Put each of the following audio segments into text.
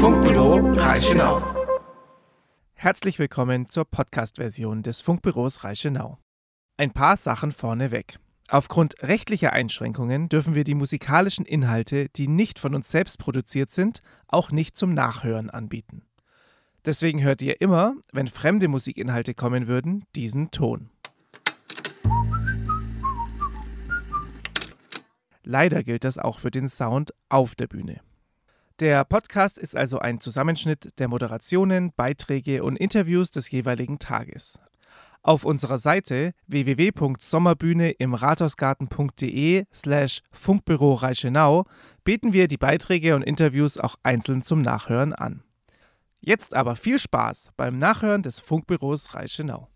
Funkbüro Reichenau. Herzlich willkommen zur Podcast-Version des Funkbüros Reichenau. Ein paar Sachen vorneweg. Aufgrund rechtlicher Einschränkungen dürfen wir die musikalischen Inhalte, die nicht von uns selbst produziert sind, auch nicht zum Nachhören anbieten. Deswegen hört ihr immer, wenn fremde Musikinhalte kommen würden, diesen Ton. Leider gilt das auch für den Sound auf der Bühne. Der Podcast ist also ein Zusammenschnitt der Moderationen, Beiträge und Interviews des jeweiligen Tages. Auf unserer Seite www.sommerbühne im Rathausgarten.de slash Funkbüro Reichenau bieten wir die Beiträge und Interviews auch einzeln zum Nachhören an. Jetzt aber viel Spaß beim Nachhören des Funkbüros Reichenau.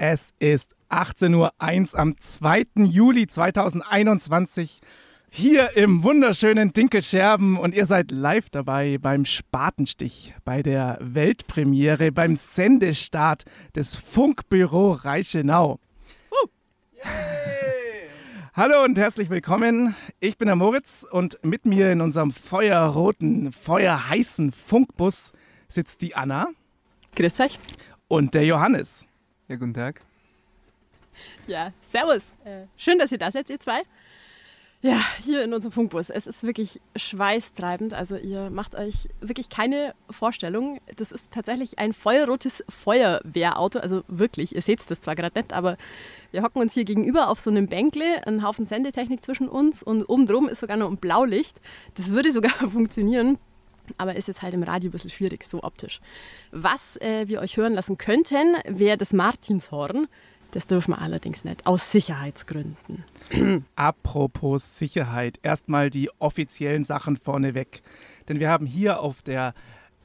Es ist 18.01 Uhr am 2. Juli 2021 hier im wunderschönen Dinkelscherben und ihr seid live dabei beim Spatenstich, bei der Weltpremiere, beim Sendestart des Funkbüro Reichenau. Hallo und herzlich willkommen. Ich bin der Moritz und mit mir in unserem feuerroten, feuerheißen Funkbus sitzt die Anna Grüß euch. und der Johannes. Ja, guten Tag. Ja, servus. Äh, schön, dass ihr da seid, ihr zwei. Ja, hier in unserem Funkbus. Es ist wirklich schweißtreibend. Also ihr macht euch wirklich keine Vorstellung. Das ist tatsächlich ein feuerrotes Feuerwehrauto. Also wirklich, ihr seht das zwar gerade nicht, aber wir hocken uns hier gegenüber auf so einem Bänkle, ein Haufen Sendetechnik zwischen uns und oben drum ist sogar noch ein Blaulicht. Das würde sogar funktionieren. Aber ist jetzt halt im Radio ein bisschen schwierig, so optisch. Was äh, wir euch hören lassen könnten, wäre das Martinshorn. Das dürfen wir allerdings nicht, aus Sicherheitsgründen. Apropos Sicherheit, erstmal die offiziellen Sachen vorneweg. Denn wir haben hier auf der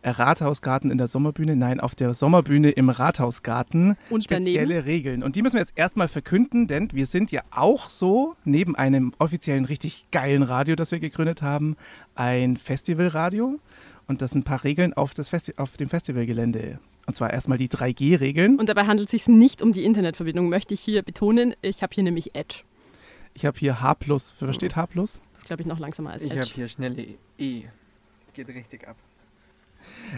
Rathausgarten in der Sommerbühne, nein, auf der Sommerbühne im Rathausgarten Und spezielle daneben? Regeln. Und die müssen wir jetzt erstmal verkünden, denn wir sind ja auch so, neben einem offiziellen, richtig geilen Radio, das wir gegründet haben, ein Festivalradio. Und das sind ein paar Regeln auf, das Festi auf dem Festivalgelände. Und zwar erstmal die 3G-Regeln. Und dabei handelt es sich nicht um die Internetverbindung, möchte ich hier betonen. Ich habe hier nämlich Edge. Ich habe hier H+. Versteht H+. Das glaube ich, noch langsamer als Ich habe Edge. hier schnelle E. Geht richtig ab.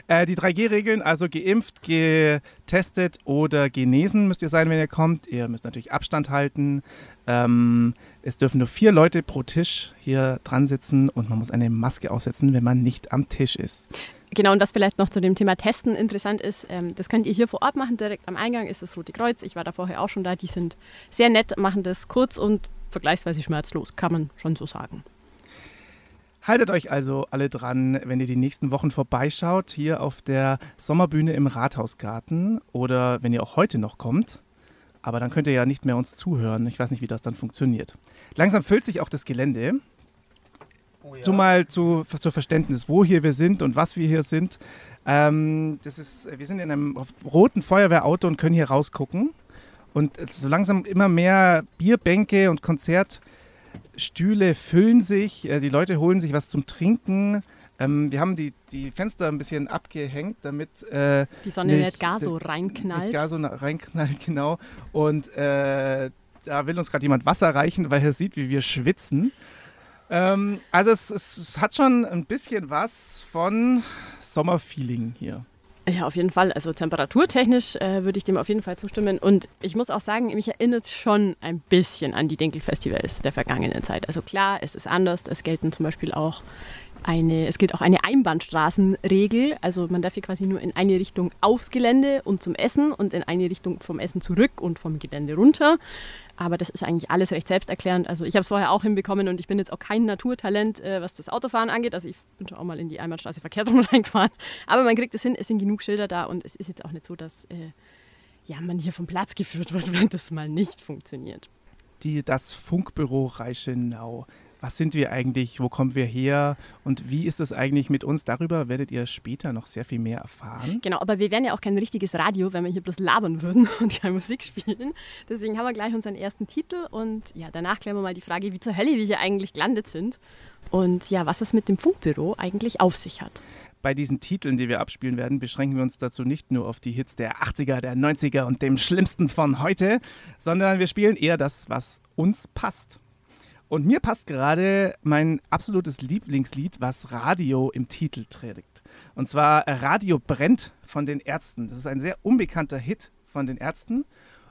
Äh, die 3G-Regeln, also geimpft, getestet oder genesen müsst ihr sein, wenn ihr kommt. Ihr müsst natürlich Abstand halten. Ähm, es dürfen nur vier Leute pro Tisch hier dran sitzen und man muss eine Maske aufsetzen, wenn man nicht am Tisch ist. Genau, und das vielleicht noch zu dem Thema Testen interessant ist, ähm, das könnt ihr hier vor Ort machen. Direkt am Eingang ist das Rote Kreuz. Ich war da vorher auch schon da. Die sind sehr nett, machen das kurz und vergleichsweise schmerzlos, kann man schon so sagen. Haltet euch also alle dran, wenn ihr die nächsten Wochen vorbeischaut, hier auf der Sommerbühne im Rathausgarten oder wenn ihr auch heute noch kommt. Aber dann könnt ihr ja nicht mehr uns zuhören. Ich weiß nicht, wie das dann funktioniert. Langsam füllt sich auch das Gelände. Zumal zu, zu Verständnis, wo hier wir sind und was wir hier sind. Ähm, das ist, wir sind in einem roten Feuerwehrauto und können hier rausgucken. Und so langsam immer mehr Bierbänke und Konzertstühle füllen sich. Äh, Die Leute holen sich was zum Trinken. Ähm, wir haben die, die Fenster ein bisschen abgehängt, damit äh, Die Sonne Nicht- nicht, gar so nicht reinknallt. gar so na- reinknallt, genau. Und äh, da will uns gerade jemand Wasser reichen, weil er sieht, wie wir schwitzen. Ähm, also es, es, es hat schon ein bisschen was von Sommerfeeling hier. Ja, auf jeden Fall. Also temperaturtechnisch äh, würde ich dem auf jeden Fall zustimmen. Und ich muss auch sagen, mich erinnert schon ein bisschen an die Dinkel-Festivals der vergangenen Zeit. Also klar, es ist anders. Es gelten zum Beispiel auch eine, es gilt auch eine Einbahnstraßenregel. Also man darf hier quasi nur in eine Richtung aufs Gelände und zum Essen und in eine Richtung vom Essen zurück und vom Gelände runter. Aber das ist eigentlich alles recht selbsterklärend. Also ich habe es vorher auch hinbekommen und ich bin jetzt auch kein Naturtalent, äh, was das Autofahren angeht. Also ich bin schon auch mal in die Einbahnstraße verkehrt rum reingefahren. Aber man kriegt es hin, es sind genug Schilder da und es ist jetzt auch nicht so, dass äh, ja, man hier vom Platz geführt wird, wenn das mal nicht funktioniert. Die, das Funkbüro Reichenau. Was sind wir eigentlich? Wo kommen wir her? Und wie ist es eigentlich mit uns? Darüber werdet ihr später noch sehr viel mehr erfahren. Genau, aber wir wären ja auch kein richtiges Radio, wenn wir hier bloß labern würden und keine Musik spielen. Deswegen haben wir gleich unseren ersten Titel und ja, danach klären wir mal die Frage, wie zur Hölle wir hier eigentlich gelandet sind und ja, was es mit dem Funkbüro eigentlich auf sich hat. Bei diesen Titeln, die wir abspielen werden, beschränken wir uns dazu nicht nur auf die Hits der 80er, der 90er und dem Schlimmsten von heute, sondern wir spielen eher das, was uns passt. Und mir passt gerade mein absolutes Lieblingslied, was Radio im Titel trägt. Und zwar Radio brennt von den Ärzten. Das ist ein sehr unbekannter Hit von den Ärzten.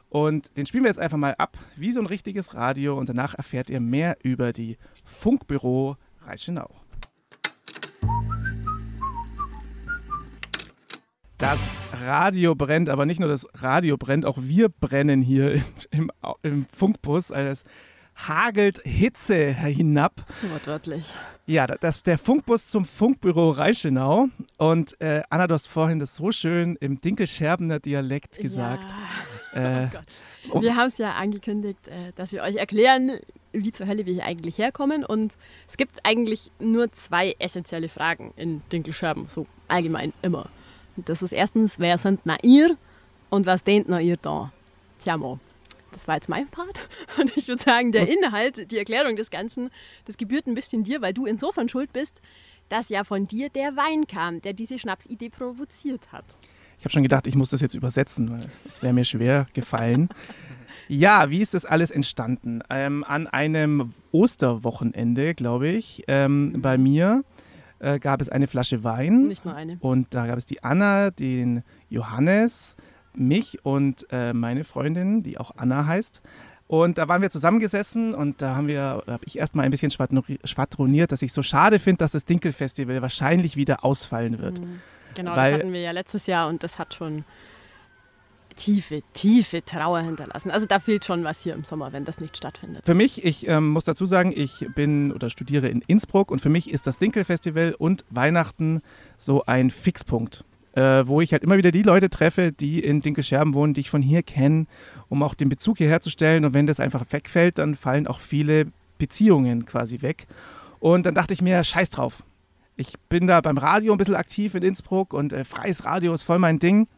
Und den spielen wir jetzt einfach mal ab, wie so ein richtiges Radio. Und danach erfährt ihr mehr über die Funkbüro Reichenau. Das Radio brennt, aber nicht nur das Radio brennt, auch wir brennen hier im, im, im Funkbus. Also hagelt Hitze hinab. Wortwörtlich. Ja, das, der Funkbus zum Funkbüro Reichenau. Und äh, Anna, du hast vorhin das so schön im Dinkelscherbener Dialekt gesagt. Ja. Äh, oh Gott. Wir haben es ja angekündigt, äh, dass wir euch erklären, wie zur Hölle wir hier eigentlich herkommen. Und es gibt eigentlich nur zwei essentielle Fragen in Dinkelscherben, so allgemein immer. Das ist erstens, wer sind na ihr und was denkt na ihr da? Tja, mo. Das war jetzt mein Part. Und ich würde sagen, der? Inhalt, die Erklärung des Ganzen, das gebührt ein bisschen dir, weil du insofern schuld bist, dass ja von dir der Wein kam, der diese Schnapsidee provoziert hat. Ich habe schon gedacht, ich muss das jetzt übersetzen, weil es wäre mir schwer gefallen. ja, wie ist das alles entstanden? Ähm, an einem Osterwochenende, glaube ich, ähm, bei mir äh, gab es eine Flasche Wein. Nicht nur eine. Und da gab es die Anna, den Johannes, mich und äh, meine Freundin, die auch Anna heißt. Und da waren wir zusammengesessen und da haben wir, habe ich erstmal ein bisschen schwadroniert, dass ich so schade finde, dass das Dinkel-Festival wahrscheinlich wieder ausfallen wird. Mhm. Genau, Weil, das hatten wir ja letztes Jahr und das hat schon tiefe, tiefe Trauer hinterlassen. Also da fehlt schon was hier im Sommer, wenn das nicht stattfindet. Für mich, ich ähm, muss dazu sagen, ich bin oder studiere in Innsbruck und für mich ist das Dinkel-Festival und Weihnachten so ein Fixpunkt. Äh, wo ich halt immer wieder die Leute treffe, die in Dinkelscherben wohnen, die ich von hier kenne, um auch den Bezug hierher zu stellen. Und wenn das einfach wegfällt, dann fallen auch viele Beziehungen quasi weg. Und dann dachte ich mir, scheiß drauf. Ich bin da beim Radio ein bisschen aktiv in Innsbruck und äh, freies Radio ist voll mein Ding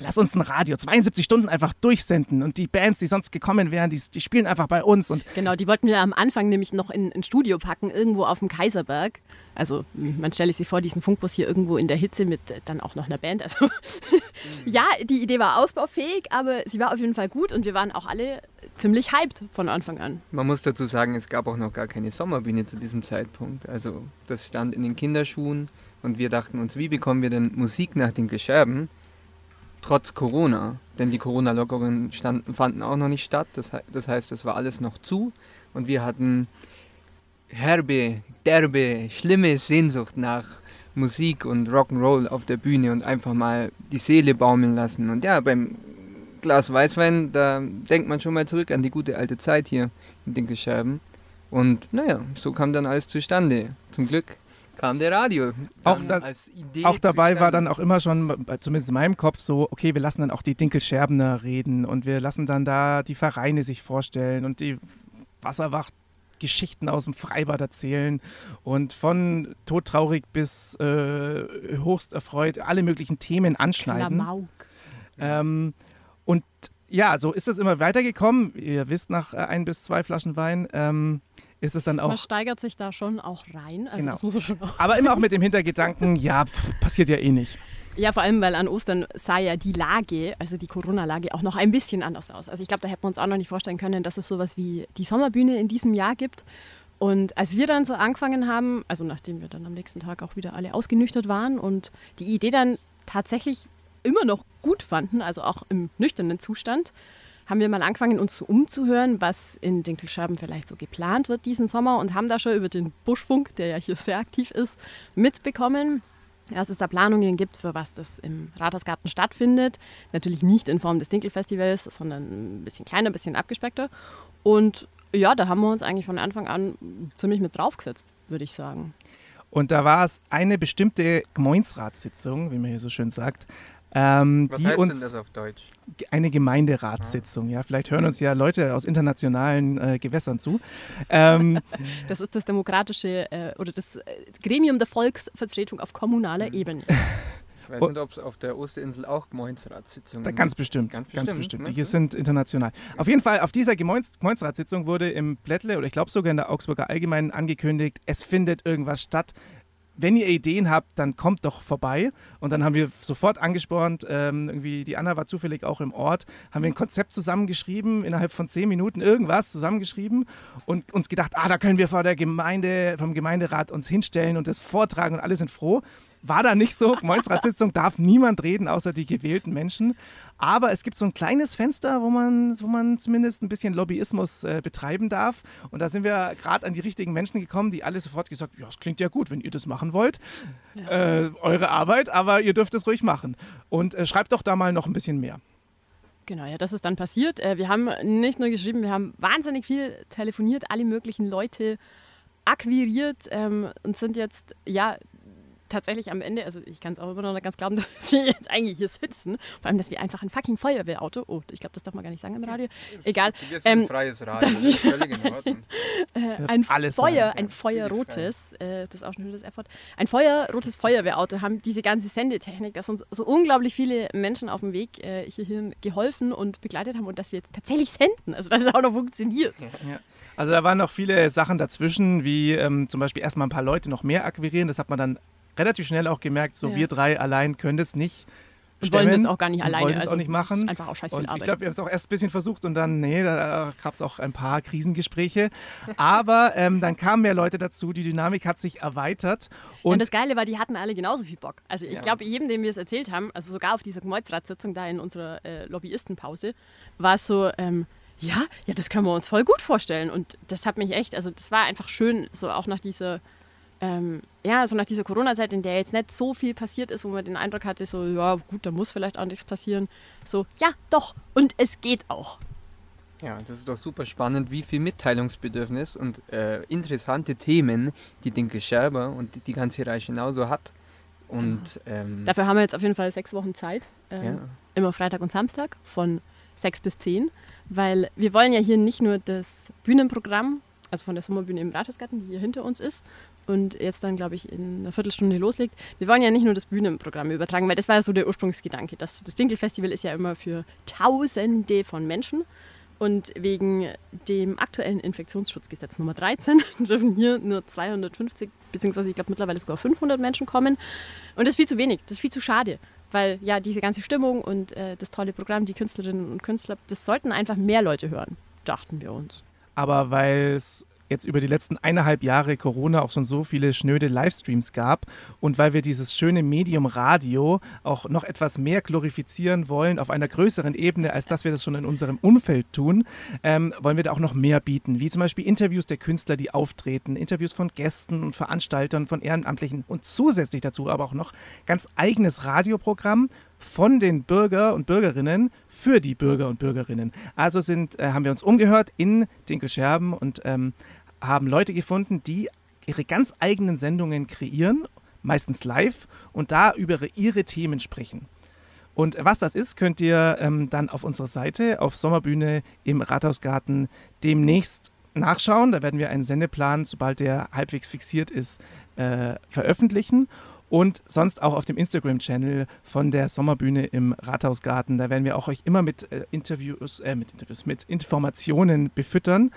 lass uns ein Radio 72 Stunden einfach durchsenden und die Bands, die sonst gekommen wären, die, die spielen einfach bei uns. Und genau, die wollten wir am Anfang nämlich noch in ein Studio packen, irgendwo auf dem Kaiserberg. Also man stelle sich vor, diesen Funkbus hier irgendwo in der Hitze mit äh, dann auch noch einer Band. Also ja, die Idee war ausbaufähig, aber sie war auf jeden Fall gut und wir waren auch alle ziemlich hyped von Anfang an. Man muss dazu sagen, es gab auch noch gar keine Sommerbühne zu diesem Zeitpunkt. Also das stand in den Kinderschuhen und wir dachten uns, wie bekommen wir denn Musik nach den Gescherben? Trotz Corona. Denn die Corona-Lockerungen fanden auch noch nicht statt. Das, das heißt, es war alles noch zu. Und wir hatten herbe, derbe, schlimme Sehnsucht nach Musik und Rock'n'Roll auf der Bühne und einfach mal die Seele baumeln lassen. Und ja, beim Glas Weißwein, da denkt man schon mal zurück an die gute alte Zeit hier in Dinkelscherben. Und naja, so kam dann alles zustande. Zum Glück kam der Radio. Auch, da, auch dabei war dann auch immer schon, zumindest in meinem Kopf, so, okay, wir lassen dann auch die Dinkelscherbener reden und wir lassen dann da die Vereine sich vorstellen und die Wasserwacht Geschichten aus dem Freibad erzählen und von todtraurig bis äh, höchst erfreut alle möglichen Themen anschneiden. Ähm, und ja, so ist es immer weitergekommen. Ihr wisst, nach äh, ein bis zwei Flaschen Wein ähm, ist es dann auch. Man steigert sich da schon auch rein. Also genau. schon auch Aber immer auch mit dem Hintergedanken, ja, pff, passiert ja eh nicht. Ja, vor allem, weil an Ostern sah ja die Lage, also die Corona-Lage, auch noch ein bisschen anders aus. Also ich glaube, da hätten wir uns auch noch nicht vorstellen können, dass es sowas wie die Sommerbühne in diesem Jahr gibt. Und als wir dann so angefangen haben, also nachdem wir dann am nächsten Tag auch wieder alle ausgenüchtert waren und die Idee dann tatsächlich immer noch gut fanden, also auch im nüchternen Zustand, haben wir mal angefangen, uns umzuhören, was in Dinkelscherben vielleicht so geplant wird diesen Sommer und haben da schon über den Buschfunk, der ja hier sehr aktiv ist, mitbekommen, dass es da Planungen gibt, für was das im Rathausgarten stattfindet. Natürlich nicht in Form des Dinkelfestivals, sondern ein bisschen kleiner, ein bisschen abgespeckter. Und ja, da haben wir uns eigentlich von Anfang an ziemlich mit draufgesetzt, würde ich sagen. Und da war es eine bestimmte Gemeinsratssitzung, wie man hier so schön sagt, ähm, Was die heißt uns denn das auf Deutsch? eine Gemeinderatssitzung. Ja, vielleicht hören uns ja Leute aus internationalen äh, Gewässern zu. Ähm, Das ist das demokratische äh, oder das äh, Gremium der Volksvertretung auf kommunaler Ebene. Ich weiß nicht, ob es auf der Osterinsel auch Gemeinsratssitzungen Da gibt. ganz bestimmt, Ganz ganz bestimmt, bestimmt. ne? Die sind international. Auf jeden Fall, auf dieser Gemeins Gemeinsratssitzung wurde im Blättle oder ich glaube sogar in der Augsburger Allgemeinen angekündigt, es findet irgendwas statt. Wenn ihr Ideen habt, dann kommt doch vorbei. Und dann haben wir sofort angespornt, ähm, irgendwie, die Anna war zufällig auch im Ort, haben wir ein Konzept zusammengeschrieben, innerhalb von zehn Minuten irgendwas zusammengeschrieben und uns gedacht, ah, da können wir vor der Gemeinde, vom Gemeinderat uns hinstellen und das vortragen und alle sind froh. War da nicht so. Gemeinderatssitzung darf niemand reden, außer die gewählten Menschen. Aber es gibt so ein kleines Fenster, wo man, wo man zumindest ein bisschen Lobbyismus äh, betreiben darf. Und da sind wir gerade an die richtigen Menschen gekommen, die alle sofort gesagt ja, es klingt ja gut, wenn ihr das machen wollt. Äh, eure Arbeit, aber ihr dürft es ruhig machen. Und äh, schreibt doch da mal noch ein bisschen mehr. Genau, ja, das ist dann passiert. Äh, Wir haben nicht nur geschrieben, wir haben wahnsinnig viel telefoniert, alle möglichen Leute akquiriert ähm, und sind jetzt, ja, tatsächlich am Ende, also ich kann es auch immer noch nicht ganz glauben, dass wir jetzt eigentlich hier sitzen. Vor allem, dass wir einfach ein fucking Feuerwehrauto, oh, ich glaube, das darf man gar nicht sagen im Radio, egal, Wir sind Ähm, ein freies Radio, das ist völlig in Ordnung. äh, ein alles Feuer, sagen. ein feuerrotes, äh, das ist auch schon wieder das F-Wort, ein feuerrotes Feuerwehrauto haben diese ganze Sendetechnik, dass uns so unglaublich viele Menschen auf dem Weg äh, hierhin geholfen und begleitet haben und dass wir jetzt tatsächlich senden, also dass es auch noch funktioniert. Also da waren noch viele Sachen dazwischen, wie ähm, zum Beispiel erstmal ein paar Leute noch mehr akquirieren. Das hat man dann relativ schnell auch gemerkt, so Ja. wir drei allein können das nicht. Und wollen das stemmen auch gar nicht alleine. Wollen das also auch nicht das ist machen. Einfach auch scheiß viel Und ich Arbeit. glaube, wir haben es auch erst ein bisschen versucht und dann, nee, da gab es auch ein paar Krisengespräche. Aber ähm, dann kamen mehr Leute dazu, die Dynamik hat sich erweitert. und Und das Geile war, die hatten alle genauso viel Bock. Also ich Ja. glaube, jedem, dem wir es erzählt haben, also sogar auf dieser Gemeinderatssitzung da in unserer äh, Lobbyistenpause, war es so, ähm, ja, ja, das können wir uns voll gut vorstellen. Und das hat mich echt, also das war einfach schön, so auch nach dieser, ähm, ja, so nach dieser Corona-Zeit, in der jetzt nicht so viel passiert ist, wo man den Eindruck hatte, so, ja, gut, da muss vielleicht auch nichts passieren. So, ja, doch, und es geht auch. Ja, das ist doch super spannend, wie viel Mitteilungsbedürfnis und äh, interessante Themen die Dinke Scherber und die, die ganze Reihe genauso hat. Und ähm, Dafür haben wir jetzt auf jeden Fall sechs Wochen Zeit. Ähm, ja, immer Freitag und Samstag von 6 bis 10, weil wir wollen ja hier nicht nur das Bühnenprogramm, also von der Sommerbühne im Rathausgarten, die hier hinter uns ist und jetzt dann, glaube ich, in einer Viertelstunde loslegt. Wir wollen ja nicht nur das Bühnenprogramm übertragen, weil das war ja so der Ursprungsgedanke. Das, das Dinkelfestival ist ja immer für Tausende von Menschen. Und wegen dem aktuellen Infektionsschutzgesetz Nummer 13 dürfen hier nur 250, beziehungsweise ich glaube mittlerweile sogar 500 Menschen kommen. Und das ist viel zu wenig, das ist viel zu schade. Weil ja, diese ganze Stimmung und äh, das tolle Programm, die Künstlerinnen und Künstler, das sollten einfach mehr Leute hören, dachten wir uns. aber weil es jetzt über die letzten eineinhalb Jahre Corona auch schon so viele schnöde Livestreams gab und weil wir dieses schöne Medium Radio auch noch etwas mehr glorifizieren wollen auf einer größeren Ebene, als dass wir das schon in unserem Umfeld tun, ähm, wollen wir da auch noch mehr bieten, wie zum Beispiel Interviews der Künstler, die auftreten, Interviews von Gästen und Veranstaltern, von Ehrenamtlichen und zusätzlich dazu aber auch noch ganz eigenes Radioprogramm von den Bürger und Bürgerinnen für die Bürger und Bürgerinnen. Also sind, äh, haben wir uns umgehört in Dinkelscherben und ähm, haben Leute gefunden, die ihre ganz eigenen Sendungen kreieren, meistens live, und da über ihre Themen sprechen. Und was das ist, könnt ihr ähm, dann auf unserer Seite auf Sommerbühne im Rathausgarten demnächst nachschauen. Da werden wir einen Sendeplan, sobald der halbwegs fixiert ist, äh, veröffentlichen. Und sonst auch auf dem Instagram-Channel von der Sommerbühne im Rathausgarten. Da werden wir auch euch immer mit äh, Interviews, äh, mit Interviews, mit Informationen befüttern.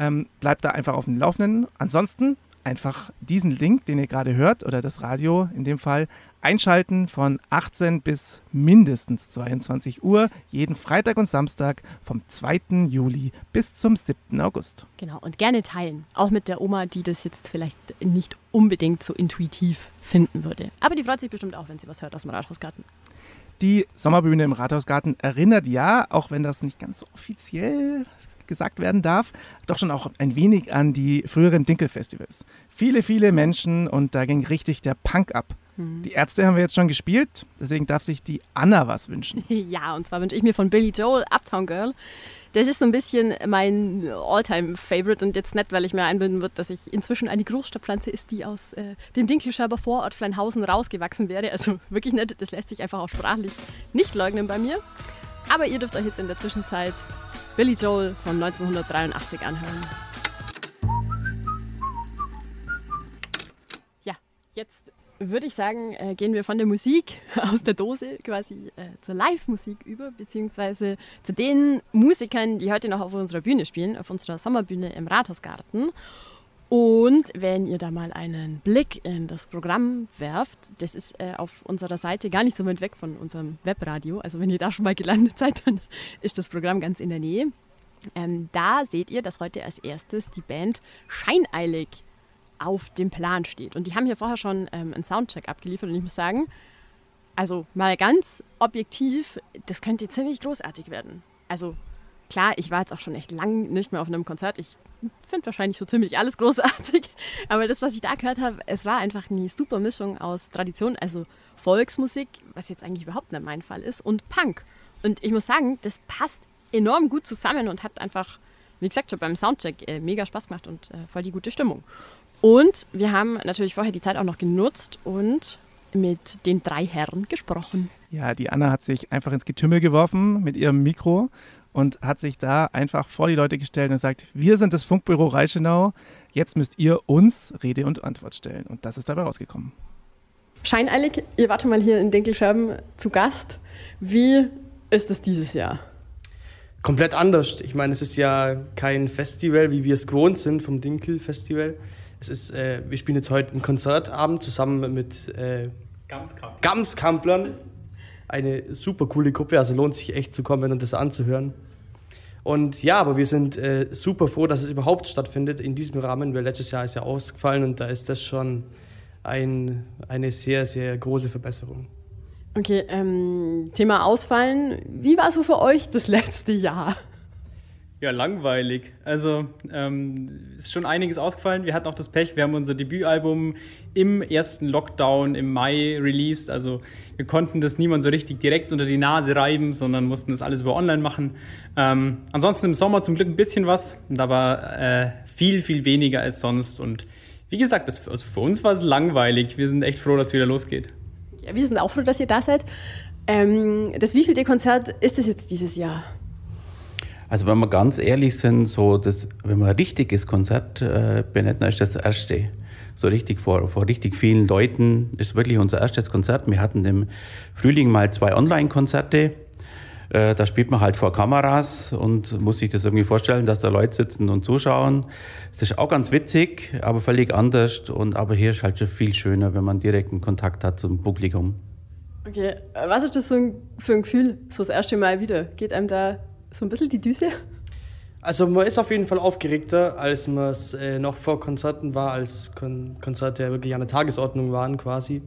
Ähm, bleibt da einfach auf dem Laufenden. Ansonsten einfach diesen Link, den ihr gerade hört, oder das Radio in dem Fall, einschalten von 18 bis mindestens 22 Uhr, jeden Freitag und Samstag vom 2. Juli bis zum 7. August. Genau, und gerne teilen. Auch mit der Oma, die das jetzt vielleicht nicht unbedingt so intuitiv finden würde. Aber die freut sich bestimmt auch, wenn sie was hört aus dem Rathausgarten. Die Sommerbühne im Rathausgarten erinnert ja, auch wenn das nicht ganz so offiziell gesagt werden darf, doch schon auch ein wenig an die früheren Dinkel-Festivals. Viele, viele Menschen und da ging richtig der Punk ab. Die Ärzte haben wir jetzt schon gespielt, deswegen darf sich die Anna was wünschen. Ja, und zwar wünsche ich mir von Billy Joel Uptown Girl. Das ist so ein bisschen mein All-Time-Favorite und jetzt nicht, weil ich mir einbilden würde, dass ich inzwischen eine Großstadtpflanze ist, die aus äh, dem Dinkelschreiber Vorort Fleinhausen rausgewachsen wäre. Also wirklich nicht, das lässt sich einfach auch sprachlich nicht leugnen bei mir. Aber ihr dürft euch jetzt in der Zwischenzeit Billy Joel von 1983 anhören. Ja, jetzt würde ich sagen, äh, gehen wir von der Musik aus der Dose quasi äh, zur Live-Musik über, beziehungsweise zu den Musikern, die heute noch auf unserer Bühne spielen, auf unserer Sommerbühne im Rathausgarten. Und wenn ihr da mal einen Blick in das Programm werft, das ist äh, auf unserer Seite gar nicht so weit weg von unserem Webradio. Also wenn ihr da schon mal gelandet seid, dann ist das Programm ganz in der Nähe. Ähm, da seht ihr, dass heute als erstes die Band Scheineilig auf dem Plan steht. Und die haben hier vorher schon ähm, einen Soundcheck abgeliefert und ich muss sagen, also mal ganz objektiv, das könnte ziemlich großartig werden. Also klar, ich war jetzt auch schon echt lang nicht mehr auf einem Konzert. Ich finde wahrscheinlich so ziemlich alles großartig. Aber das, was ich da gehört habe, es war einfach eine super Mischung aus Tradition, also Volksmusik, was jetzt eigentlich überhaupt nicht mein Fall ist, und Punk. Und ich muss sagen, das passt enorm gut zusammen und hat einfach, wie gesagt, schon beim Soundcheck äh, mega Spaß gemacht und äh, voll die gute Stimmung. Und wir haben natürlich vorher die Zeit auch noch genutzt und mit den drei Herren gesprochen. Ja, die Anna hat sich einfach ins Getümmel geworfen mit ihrem Mikro und hat sich da einfach vor die Leute gestellt und sagt, wir sind das Funkbüro Reichenau, jetzt müsst ihr uns Rede und Antwort stellen. Und das ist dabei rausgekommen. Scheineilig, ihr wart schon mal hier in Dinkelschörben zu Gast. Wie ist es dieses Jahr? komplett anders. Ich meine, es ist ja kein Festival, wie wir es gewohnt sind vom Dinkel Festival. Es ist, äh, wir spielen jetzt heute einen Konzertabend zusammen mit äh, Gamskamp. Gamskamplern. Eine super coole Gruppe, also lohnt sich echt zu kommen und das anzuhören. Und ja, aber wir sind äh, super froh, dass es überhaupt stattfindet in diesem Rahmen, weil letztes Jahr ist ja ausgefallen und da ist das schon ein, eine sehr, sehr große Verbesserung. Okay, ähm, Thema Ausfallen. Wie war es so für euch das letzte Jahr? Ja, langweilig. Also ähm, ist schon einiges ausgefallen. Wir hatten auch das Pech, wir haben unser Debütalbum im ersten Lockdown im Mai released. Also wir konnten das niemand so richtig direkt unter die Nase reiben, sondern mussten das alles über online machen. Ähm, ansonsten im Sommer zum Glück ein bisschen was, aber äh, viel, viel weniger als sonst. Und wie gesagt, das, also für uns war es langweilig. Wir sind echt froh, dass es wieder losgeht. Ja, wir sind auch froh, dass ihr da seid. Ähm, das wievielte Konzert ist das jetzt dieses Jahr? Also wenn wir ganz ehrlich sind, so das, wenn wir ein richtiges Konzert äh, benennen, ist das, das erste. So richtig vor, vor richtig vielen Leuten ist wirklich unser erstes Konzert. Wir hatten im Frühling mal zwei Online-Konzerte. Äh, da spielt man halt vor Kameras und muss sich das irgendwie vorstellen, dass da Leute sitzen und zuschauen. Es ist auch ganz witzig, aber völlig anders. Und aber hier ist halt schon viel schöner, wenn man direkten Kontakt hat zum Publikum. Okay, was ist das für ein Gefühl, so das erste Mal wieder? Geht einem da so ein bisschen die Düse? Also man ist auf jeden Fall aufgeregter, als man es äh, noch vor Konzerten war, als Kon Konzerte wirklich an der Tagesordnung waren quasi.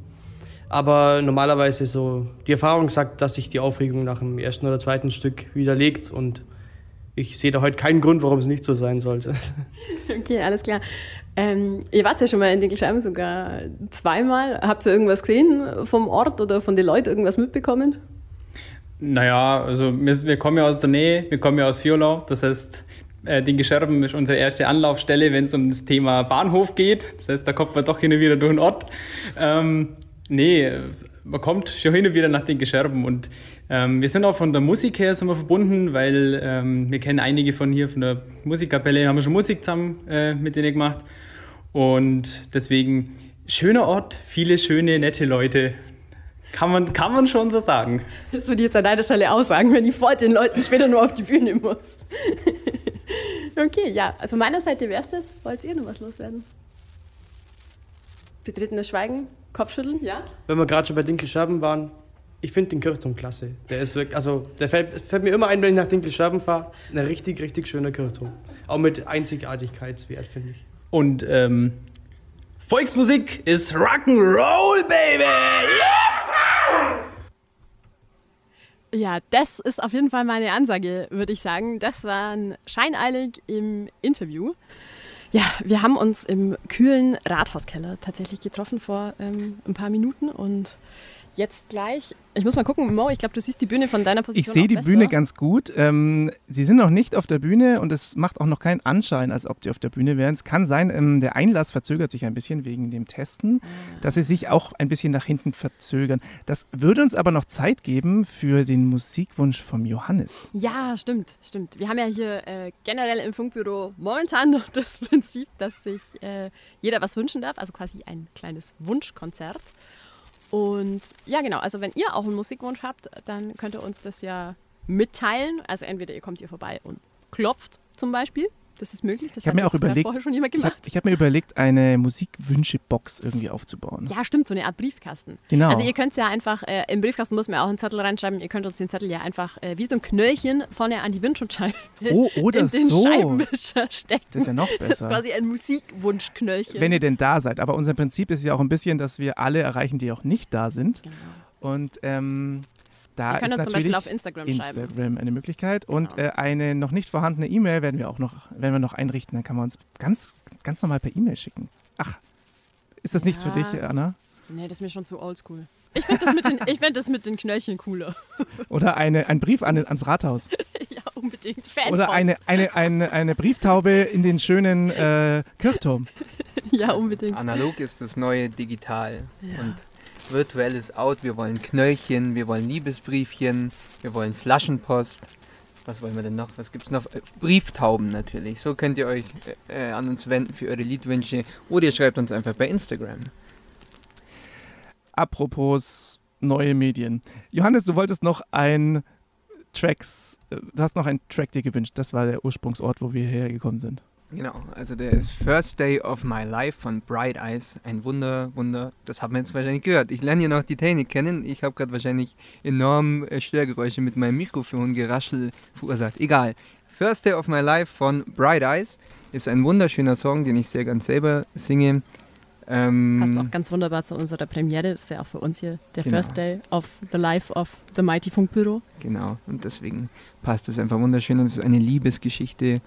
Aber normalerweise so, die Erfahrung sagt, dass sich die Aufregung nach dem ersten oder zweiten Stück widerlegt und ich sehe da heute keinen Grund, warum es nicht so sein sollte. Okay, alles klar. Ähm, ihr wart ja schon mal in Dinkelscheiben sogar zweimal. Habt ihr irgendwas gesehen vom Ort oder von den Leuten irgendwas mitbekommen? Naja, also wir, wir kommen ja aus der Nähe, wir kommen ja aus Violau. Das heißt, äh, Dingescherben ist unsere erste Anlaufstelle, wenn es um das Thema Bahnhof geht. Das heißt, da kommt man doch hin und wieder durch den Ort. Ähm, nee, man kommt schon hin und wieder nach den Gescherben und ähm, wir sind auch von der Musik her sind wir verbunden, weil ähm, wir kennen einige von hier, von der Musikkapelle, haben wir schon Musik zusammen äh, mit denen gemacht und deswegen schöner Ort, viele schöne, nette Leute. Kann man, kann man schon so sagen. Das würde ich jetzt an deiner Stelle auch sagen, wenn ich vor den Leuten später nur auf die Bühne muss. okay, ja, also von meiner Seite wäre es das. Wollt ihr noch was loswerden? Betretenes Schweigen, Kopfschütteln, ja? Wenn wir gerade schon bei Dinkelscherben waren, ich finde den Kirchturm klasse. Der ist wirklich, also der fällt, fällt, mir immer ein, wenn ich nach Dinkelscherben fahre. Ein richtig, richtig schöner Kirchturm. Auch mit Einzigartigkeitswert, finde ich. Und ähm, Volksmusik ist Rock'n'Roll, Baby! Ja, das ist auf jeden Fall meine Ansage, würde ich sagen. Das war ein scheineilig im Interview. Ja, wir haben uns im kühlen Rathauskeller tatsächlich getroffen vor ähm, ein paar Minuten und jetzt gleich. Ich muss mal gucken, Mo, ich glaube, du siehst die Bühne von deiner Ich Position. sehe auch die besser. Bühne ganz gut. Ähm, Sie sind noch nicht auf der Bühne und es macht auch noch keinen Anschein, als ob die auf der Bühne wären. Es kann sein, ähm, der Einlass verzögert sich ein bisschen wegen dem Testen, dass sie sich auch ein bisschen nach hinten verzögern. Das würde uns aber noch Zeit geben für den Musikwunsch vom Johannes. Ja, stimmt, stimmt. Wir haben ja hier äh, generell im Funkbüro momentan noch das Prinzip, dass sich äh, jeder was wünschen darf, also quasi ein kleines Wunschkonzert. Und ja, genau, also wenn ihr auch einen Musikwunsch habt, dann könnt ihr uns das ja mitteilen. Also entweder ihr kommt hier vorbei und klopft zum Beispiel. Das ist möglich. Das Ich habe mir auch äh, überlegt, vorher schon jemand ich habe hab mir überlegt, eine Musikwünsche-Box irgendwie aufzubauen. Ja, stimmt, so eine Art Briefkasten. Genau. Also ihr könnt es ja einfach, äh, im Briefkasten muss man auch einen Zettel reinschreiben, ihr könnt uns den Zettel ja einfach äh, wie so ein Knöllchen vorne an die Windschutzscheibe Oh, oder in den so. Scheibenwischer stecken. Das ist ja noch Das ist besser. quasi ein Musikwunschknöllchen. Wenn ihr denn da seid. Aber unser Prinzip ist ja auch ein bisschen, dass wir alle erreichen, die auch nicht da sind. Genau. Und ähm, da ist uns zum natürlich Beispiel auf Instagram schreiben. Instagram eine Möglichkeit. Und Genau. äh, eine noch nicht vorhandene E-Mail werden wir auch noch, werden wir noch einrichten. Dann kann man uns ganz, ganz normal per E-Mail schicken. Ach, ist das nichts für Ja. dich, Anna? Nee, das ist mir schon zu oldschool. Ich finde das, mit den- ich find das mit den Knöllchen cooler. Oder eine, ein Brief an, ans Rathaus. ja, unbedingt. Fanpost. Oder eine, eine, eine, eine Brieftaube in den schönen äh, Kirchturm. Ja, unbedingt. Analog ist das neue digital. Und virtuell ist out. Wir wollen Knöllchen, wir wollen Liebesbriefchen, wir wollen Flaschenpost. Was wollen wir denn noch? Was gibt's noch? Äh, Brieftauben natürlich. So könnt ihr euch äh, äh, an uns wenden für eure Liedwünsche. Oder ihr schreibt uns einfach bei Instagram. Apropos neue Medien. Johannes, du wolltest noch ein Tracks, äh, du hast noch einen Track dir gewünscht. Das war der Ursprungsort, wo wir hergekommen sind. Genau, also der ist First Day of My Life von Bright Eyes. Ein Wunder, Wunder, das haben wir jetzt wahrscheinlich gehört. Ich lerne hier noch die Technik kennen. Ich habe gerade wahrscheinlich enorm äh, Störgeräusche mit meinem Mikrofon geraschel verursacht. Egal. First Day of My Life von Bright Eyes ist ein wunderschöner Song, den ich sehr gern selber singe. Ähm, Passt auch ganz wunderbar zu unserer Premiere. Das ist ja auch für uns hier der Genau. First Day of the Life of the Mighty Funkbüro. Genau, und deswegen passt es einfach wunderschön. Und es ist eine Liebesgeschichte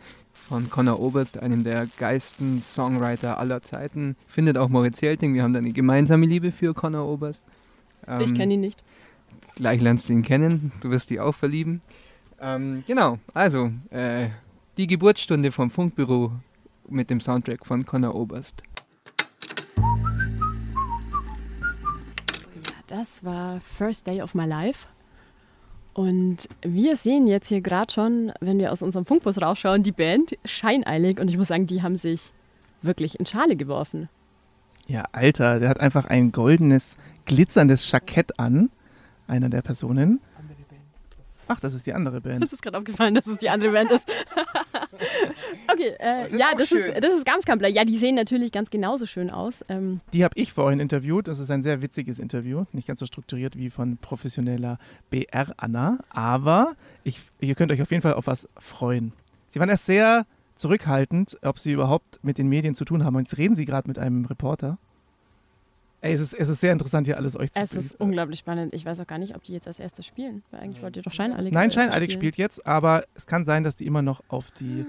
von Conor Oberst, einem der geilsten Songwriter aller Zeiten. Findet auch Moritz Jelting. Wir haben da eine gemeinsame Liebe für Conor Oberst. ich Ähm, kenne ihn nicht. Gleich lernst du ihn kennen. Du wirst dich auch verlieben. Ähm, genau, also äh, die Geburtsstunde vom Funkbüro mit dem Soundtrack von Conor Oberst. Das war First Day of My Life. Und wir sehen jetzt hier gerade schon, wenn wir aus unserem Funkbus rausschauen, die Band scheineilig. Und ich muss sagen, die haben sich wirklich in Schale geworfen. Ja, Alter, der hat einfach ein goldenes, glitzerndes Jackett an, einer der Personen. Ach, das ist die andere Band. Uns ist gerade aufgefallen, dass es die andere Band ist. okay, äh, ja, das ist, das ist Gamskampler. Ja, die sehen natürlich ganz genauso schön aus. Ähm, Die habe ich vorhin interviewt. Das ist ein sehr witziges Interview. Nicht ganz so strukturiert wie von professioneller BR-Anna. Aber ich, ihr könnt euch auf jeden Fall auf was freuen. Sie waren erst sehr zurückhaltend, ob sie überhaupt mit den Medien zu tun haben. Und jetzt reden sie gerade mit einem Reporter. Ey, es ist, es ist sehr interessant, hier alles euch zu es ist unglaublich spannend. Ich weiß auch gar nicht, ob die jetzt als erstes spielen. Weil eigentlich wollt ihr doch scheineilig. Nein, Scheineilig spielt jetzt, aber es kann sein, dass die immer noch auf die,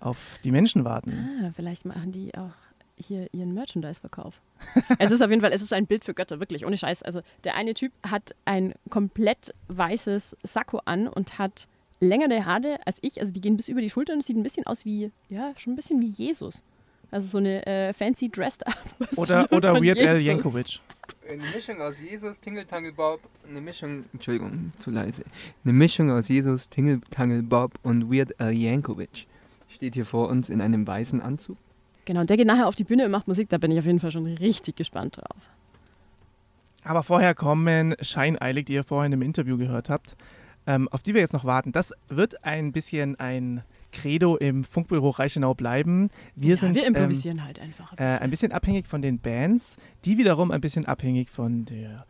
auf die Menschen warten. Ah, vielleicht machen die auch hier ihren Merchandise-Verkauf. es ist auf jeden Fall, es ist ein Bild für Götter, wirklich, ohne Scheiß. Also der eine Typ hat ein komplett weißes Sakko an und hat längere Haare als ich. Also die gehen bis über die Schultern. Das sieht ein bisschen aus wie, ja, schon ein bisschen wie Jesus. Also so eine äh, fancy dressed up. Oder, oder Weird Al Jesus. Yankovic. Eine Mischung aus Jesus, Tingeltangel Bob, eine Mischung, Entschuldigung, zu leise. Eine Mischung aus Jesus, Tingeltangel Bob und Weird Al Yankovic steht hier vor uns in einem weißen Anzug. Genau, und der geht nachher auf die Bühne und macht Musik. Da bin ich auf jeden Fall schon richtig gespannt drauf. Aber vorher kommen Scheineilig, die ihr vorhin im Interview gehört habt, ähm, auf die wir jetzt noch warten. Das wird ein bisschen ein Credo im Funkbüro Reichenau bleiben. Wir ja, sind wir ähm, improvisieren halt einfach. ein äh, bisschen. ein bisschen abhängig von den Bands, die wiederum ein bisschen abhängig von der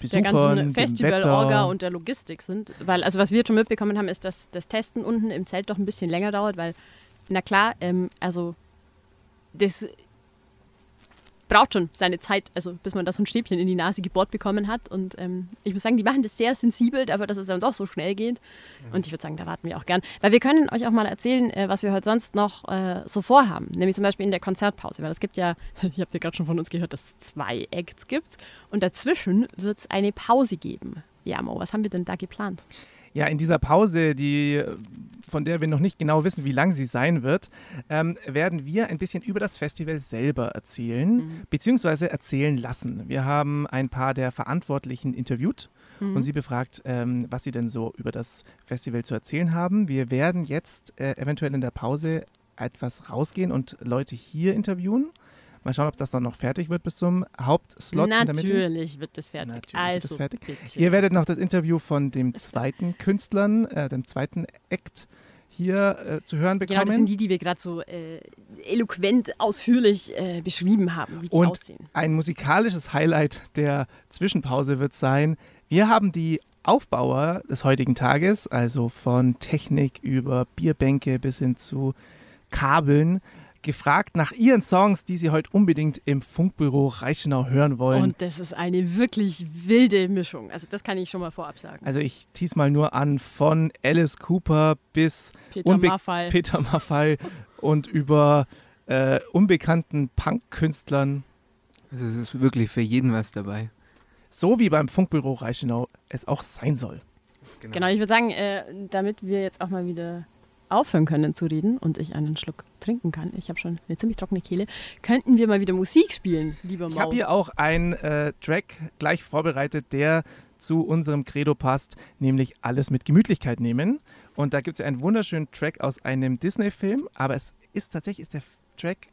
der Besuchern, ganzen dem Festival-Orga und der Logistik sind. Weil, also was wir schon mitbekommen haben, ist, dass das Testen unten im Zelt doch ein bisschen länger dauert, weil, na klar, ähm, also das braucht schon seine Zeit, also bis man da so ein Stäbchen in die Nase gebohrt bekommen hat. Und ähm, ich muss sagen, die machen das sehr sensibel, dafür, dass es dann doch so schnell geht. Und ich würde sagen, da warten wir auch gern. Weil wir können euch auch mal erzählen, äh, was wir heute sonst noch äh, so vorhaben. Nämlich zum Beispiel in der Konzertpause. Weil es gibt ja, ihr habt ja gerade schon von uns gehört, dass es zwei Acts gibt. Und dazwischen wird es eine Pause geben. Ja, Mo, was haben wir denn da geplant? Ja, in dieser Pause, die, von der wir noch nicht genau wissen, wie lang sie sein wird, ähm, werden wir ein bisschen über das Festival selber erzählen, Mhm. beziehungsweise erzählen lassen. Wir haben ein paar der Verantwortlichen interviewt Mhm. und sie befragt, ähm, was sie denn so über das Festival zu erzählen haben. Wir werden jetzt äh, eventuell in der Pause etwas rausgehen und Leute hier interviewen. Mal schauen, ob das dann noch fertig wird bis zum Hauptslot in der Mitte. Natürlich wird das fertig. Natürlich also, das fertig. bitte. Ihr werdet noch das Interview von dem zweiten Künstlern, äh, dem zweiten Act hier äh, zu hören bekommen. Genau, das sind die, die wir gerade so äh, eloquent, ausführlich äh, beschrieben haben, wie die Und aussehen. ein musikalisches Highlight der Zwischenpause wird sein, wir haben die Aufbauer des heutigen Tages, also von Technik über Bierbänke bis hin zu Kabeln, gefragt nach ihren Songs, die sie heute unbedingt im Funkbüro Reichenau hören wollen. Und das ist eine wirklich wilde Mischung. Also das kann ich schon mal vorab sagen. also ich tease mal nur an von Alice Cooper bis Peter unbe- Maffay. Peter Maffay und über äh, unbekannten Punk-Künstlern, Also es ist wirklich für jeden was dabei. so wie beim Funkbüro Reichenau es auch sein soll. Genau, ich würde sagen, äh, damit wir jetzt auch mal wieder aufhören können zu reden und ich einen Schluck trinken kann, ich habe schon eine ziemlich trockene Kehle, könnten wir mal wieder Musik spielen, lieber Ich Mau. habe hier auch einen äh, Track gleich vorbereitet, der zu unserem Credo passt, nämlich alles mit Gemütlichkeit nehmen. Und da gibt es einen wunderschönen Track aus einem Disney-Film, aber es ist tatsächlich ist der Track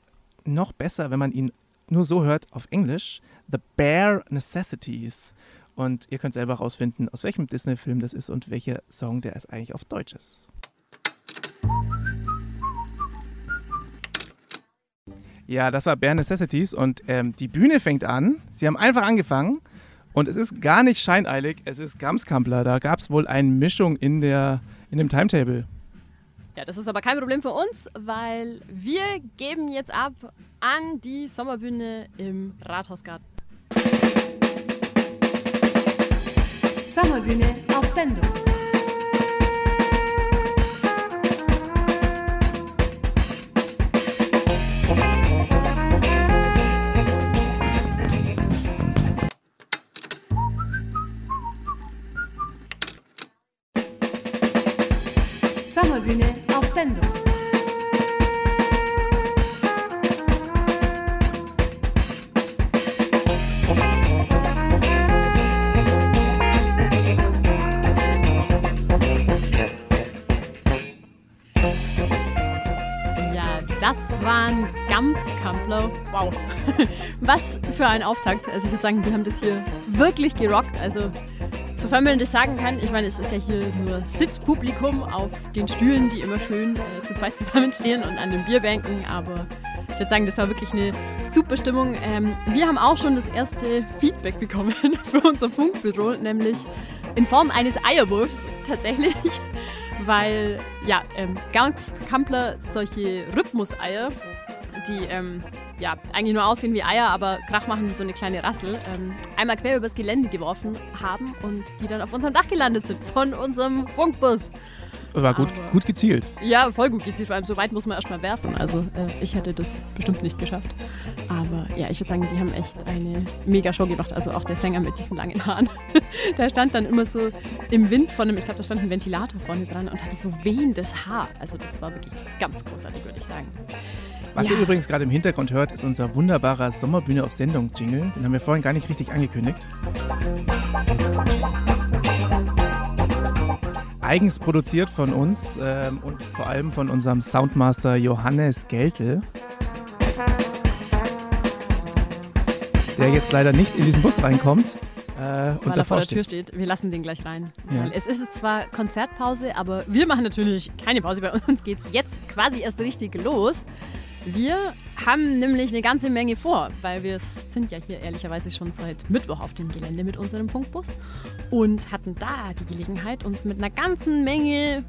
noch besser, wenn man ihn nur so hört auf Englisch. The Bare Necessities. Und ihr könnt selber rausfinden, aus welchem Disney-Film das ist und welcher Song der ist eigentlich auf Deutsch ist. Ja, das war Bare Necessities und ähm, die Bühne fängt an. Sie haben einfach angefangen und es ist gar nicht scheineilig, es ist Gamskampler. Da gab es wohl eine Mischung in, der, in dem Timetable. Ja, das ist aber kein Problem für uns, weil wir geben jetzt ab an die Sommerbühne im Rathausgarten. Sommerbühne auf Sendung. Was für ein Auftakt. Also ich würde sagen, wir haben das hier wirklich gerockt. Also sofern man das sagen kann, ich meine, es ist ja hier nur Sitzpublikum auf den Stühlen, die immer schön äh, zu zweit zusammenstehen und an den Bierbänken, aber ich würde sagen, das war wirklich eine super Stimmung. Ähm, wir haben auch schon das erste Feedback bekommen für unser Funkbüro, nämlich in Form eines Eierwurfs tatsächlich weil ja, ähm, Gamskampler solche Rhythmuseier, die ähm, ja, eigentlich nur aussehen wie Eier, aber Krach machen wie so eine kleine Rassel, ähm, einmal quer übers Gelände geworfen haben und die dann auf unserem Dach gelandet sind von unserem Funkbus. War gut, Aber- gut gezielt. Ja, voll gut gezielt, vor allem so weit muss man erstmal werfen. Also äh, ich hätte das bestimmt nicht geschafft. Aber ja, ich würde sagen, die haben echt eine mega Show gemacht. Also auch der Sänger mit diesen langen Haaren. der stand dann immer so im Wind von einem, ich glaube, da stand ein Ventilator vorne dran und hatte so wehendes Haar. Also das war wirklich ganz großartig, würde ich sagen. Was Ja. ihr übrigens gerade im Hintergrund hört, ist unser wunderbarer Sommerbühne auf Sendung Jingle. Den haben wir vorhin gar nicht richtig angekündigt. Eigens produziert von uns ähm, und vor allem von unserem Soundmaster Johannes Geltel. Der jetzt leider nicht in diesen Bus reinkommt äh, und Weil er vor der Tür steht. Wir lassen den gleich rein. Ja. Es ist zwar Konzertpause, aber wir machen natürlich keine Pause. Bei uns geht es jetzt quasi erst richtig los. Wir haben nämlich eine ganze Menge vor, weil wir sind ja hier ehrlicherweise schon seit Mittwoch auf dem Gelände mit unserem Funkbus und hatten da die Gelegenheit, uns mit einer ganzen Menge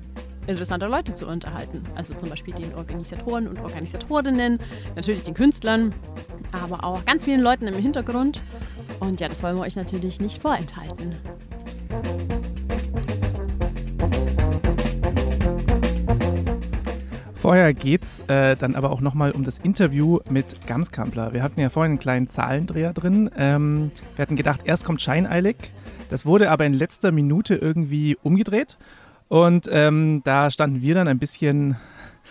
interessanter Leute zu unterhalten. Also zum Beispiel den Organisatoren und Organisatorinnen, natürlich den Künstlern, aber auch ganz vielen Leuten im Hintergrund. Und ja, das wollen wir euch natürlich nicht vorenthalten. Vorher geht's äh, dann aber auch nochmal um das Interview mit Gamskampler. Wir hatten ja vorhin einen kleinen Zahlendreher drin. Ähm, wir hatten gedacht, erst kommt Scheineilig. Das wurde aber in letzter Minute irgendwie umgedreht. Und ähm, da standen wir dann ein bisschen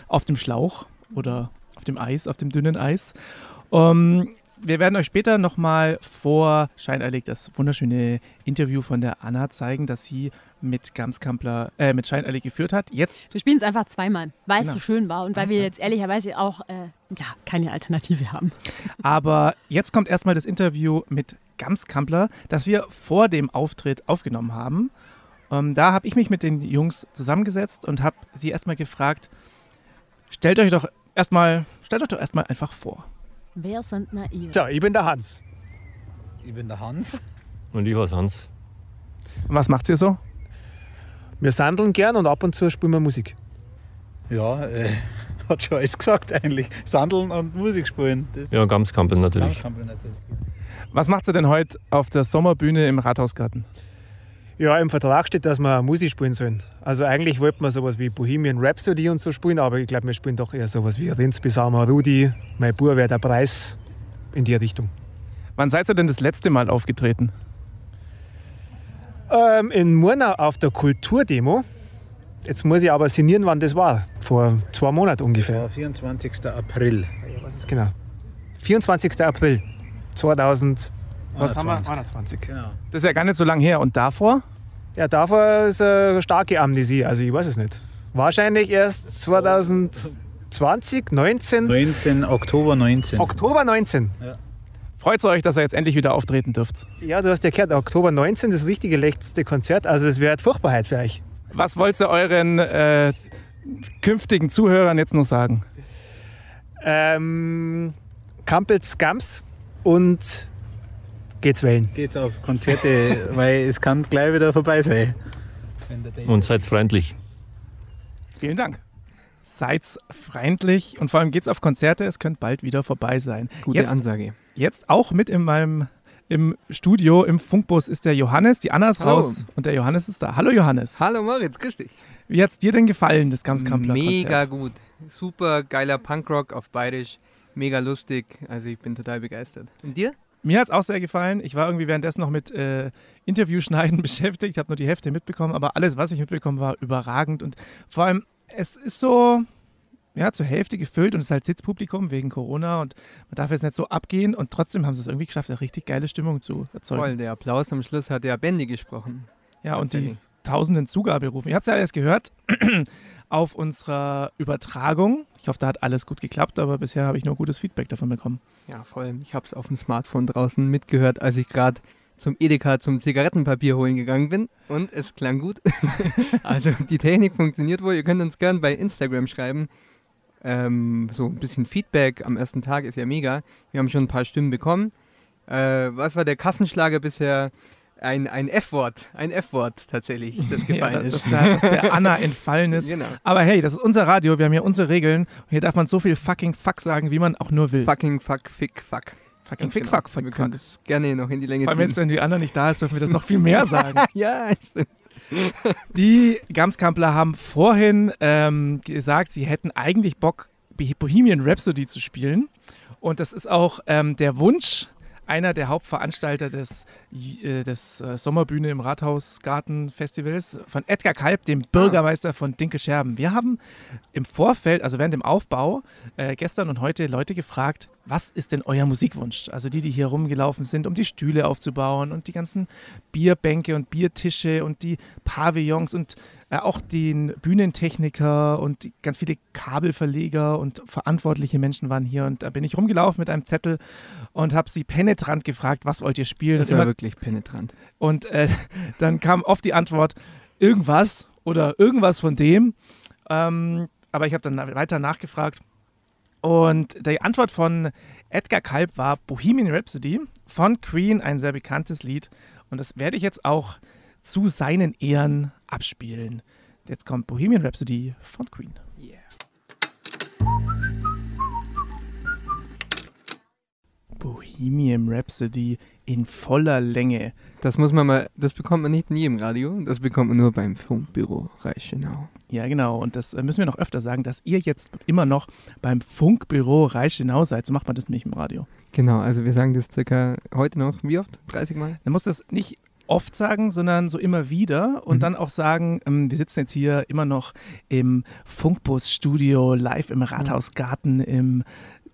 auf dem Schlauch oder auf dem Eis, auf dem dünnen Eis. Um, wir werden euch später nochmal vor Scheineilig das wunderschöne Interview von der Anna zeigen, das sie mit Gamskampler, äh, mit Scheineilig geführt hat. Jetzt Wir spielen es einfach zweimal, weil es Genau. so schön war und weil wir jetzt ehrlicherweise auch äh, ja, keine Alternative haben. Aber jetzt kommt erstmal das Interview mit Gamskampler, das wir vor dem Auftritt aufgenommen haben. Ähm, da habe ich mich mit den Jungs zusammengesetzt und habe sie erstmal gefragt, stellt euch doch erstmal, stellt euch doch erstmal einfach vor. Wer sind na ihr? Tja, ich bin der Hans. Ich bin der Hans. Und ich was Hans. Und was macht ihr so? Wir sandeln gern und ab und zu spielen wir Musik. Ja, äh, hat schon alles gesagt eigentlich. Sandeln und Musik spielen. Das Ja, Gamskampel natürlich. Gamskampel natürlich. Was macht ihr denn heute auf der Sommerbühne im Rathausgarten? Ja, im Vertrag steht, dass wir Musik spielen sollen. Also eigentlich wollten wir sowas wie Bohemian Rhapsody und so spielen, aber ich glaube, wir spielen doch eher sowas wie Rinz Bisama Rudi, Mein Bur wäre der Preis in die Richtung. Wann seid ihr denn das letzte Mal aufgetreten? Ähm, in Murnau auf der Kulturdemo. Jetzt muss ich aber sinnieren, wann das war. Vor zwei Monaten ungefähr. Ja, 24. April. Ja, was ist genau? 24. April 2000. Was haben wir? 21. 21. Genau. Das ist ja gar nicht so lange her. Und davor? Ja, davor ist eine starke Amnesie. Also ich weiß es nicht. Wahrscheinlich erst 2020, 19, 19, Oktober 19. Oktober 19. Freut es euch, dass ihr jetzt endlich wieder auftreten dürft? Ja, du hast ja gehört, Oktober 19, das richtige letzte Konzert. Also es wird Furchtbarheit für euch. Was wollt ihr euren äh, künftigen Zuhörern jetzt noch sagen? Ähm, Kampels Gams und geht's wählen. Geht's auf Konzerte, weil es kann gleich wieder vorbei sein. Und seid freundlich. Vielen Dank. Seid freundlich und vor allem geht's auf Konzerte. Es könnte bald wieder vorbei sein. Gute jetzt, Ansage. jetzt auch mit in meinem im Studio im Funkbus ist der Johannes. Die Anna ist Hallo. raus und der Johannes ist da. Hallo Johannes. Hallo Moritz, grüß dich. Wie hat's dir denn gefallen, das Gamskampler Mega Konzert? gut. Super geiler Punkrock auf Bayerisch. Mega lustig. Also ich bin total begeistert. Und dir? Mir hat's auch sehr gefallen. Ich war irgendwie währenddessen noch mit äh, Interviewschneiden beschäftigt. Ich habe nur die Hälfte mitbekommen, aber alles, was ich mitbekommen, war überragend. Und vor allem, es ist so, ja, zur Hälfte gefüllt und es ist halt Sitzpublikum wegen Corona und man darf jetzt nicht so abgehen und trotzdem haben sie es irgendwie geschafft, eine richtig geile Stimmung zu erzeugen. Voll, der Applaus am Schluss hat ja Bendy gesprochen. Ja, und die tausenden Zugaberufe. Ihr habt es ja alles gehört auf unserer Übertragung. Ich hoffe, da hat alles gut geklappt, aber bisher habe ich nur gutes Feedback davon bekommen. Ja, voll. Ich habe es auf dem Smartphone draußen mitgehört, als ich gerade zum Edeka zum Zigarettenpapier holen gegangen bin und es klang gut. also die Technik funktioniert wohl. Ihr könnt uns gern bei Instagram schreiben. Ähm, so ein bisschen Feedback am ersten Tag ist ja mega. Wir haben schon ein paar Stimmen bekommen. Äh, was war der Kassenschlager bisher? Ein, ein F-Wort, ein F-Wort tatsächlich, das gefallen ja, dass, ist. dass, der, dass der Anna entfallen ist. Genau. Aber hey, das ist unser Radio, wir haben hier unsere Regeln und hier darf man so viel fucking fuck sagen, wie man auch nur will. Fucking fuck, fick, fuck. fucking fick, genau. fuck, fuck, Wir können das gerne noch in die Länge Vor allem ziehen. jetzt, wenn die Anna nicht da ist, dürfen wir das noch viel mehr sagen. ja, stimmt. Die Gamskampler haben vorhin ähm, gesagt, sie hätten eigentlich Bock, Bohemian Rhapsody zu spielen. Und das ist auch ähm, der Wunsch einer der Hauptveranstalter des, äh, des äh, Sommerbühne im Rathausgarten Festivals von Edgar Kalb, dem Bürgermeister von Dinkelscherben. Wir haben im Vorfeld, also während dem Aufbau, äh, gestern und heute Leute gefragt, was ist denn euer Musikwunsch? Also die, die hier rumgelaufen sind, um die Stühle aufzubauen und die ganzen Bierbänke und Biertische und die Pavillons und auch den Bühnentechniker und ganz viele Kabelverleger und verantwortliche Menschen waren hier und da bin ich rumgelaufen mit einem Zettel und habe sie penetrant gefragt, was wollt ihr spielen? Das war wirklich penetrant. und äh, dann kam oft die Antwort, irgendwas oder irgendwas von dem. Ähm, aber ich habe dann weiter nachgefragt. Und die Antwort von Edgar Kalb war Bohemian Rhapsody von Queen, ein sehr bekanntes Lied. Und das werde ich jetzt auch zu seinen Ehren abspielen. Jetzt kommt Bohemian Rhapsody von Queen. Bohemian Rhapsody in voller Länge. Das muss man mal, das bekommt man nicht nie im Radio, das bekommt man nur beim Funkbüro Reichenau. Ja, genau. Und das äh, müssen wir noch öfter sagen, dass ihr jetzt immer noch beim Funkbüro Reichenau seid. So macht man das nicht im Radio. Genau, also wir sagen das circa heute noch, wie oft? 30 Mal? Man muss das nicht oft sagen, sondern so immer wieder und Mhm. dann auch sagen, ähm, wir sitzen jetzt hier immer noch im Funkbus-Studio, live im Rathausgarten, im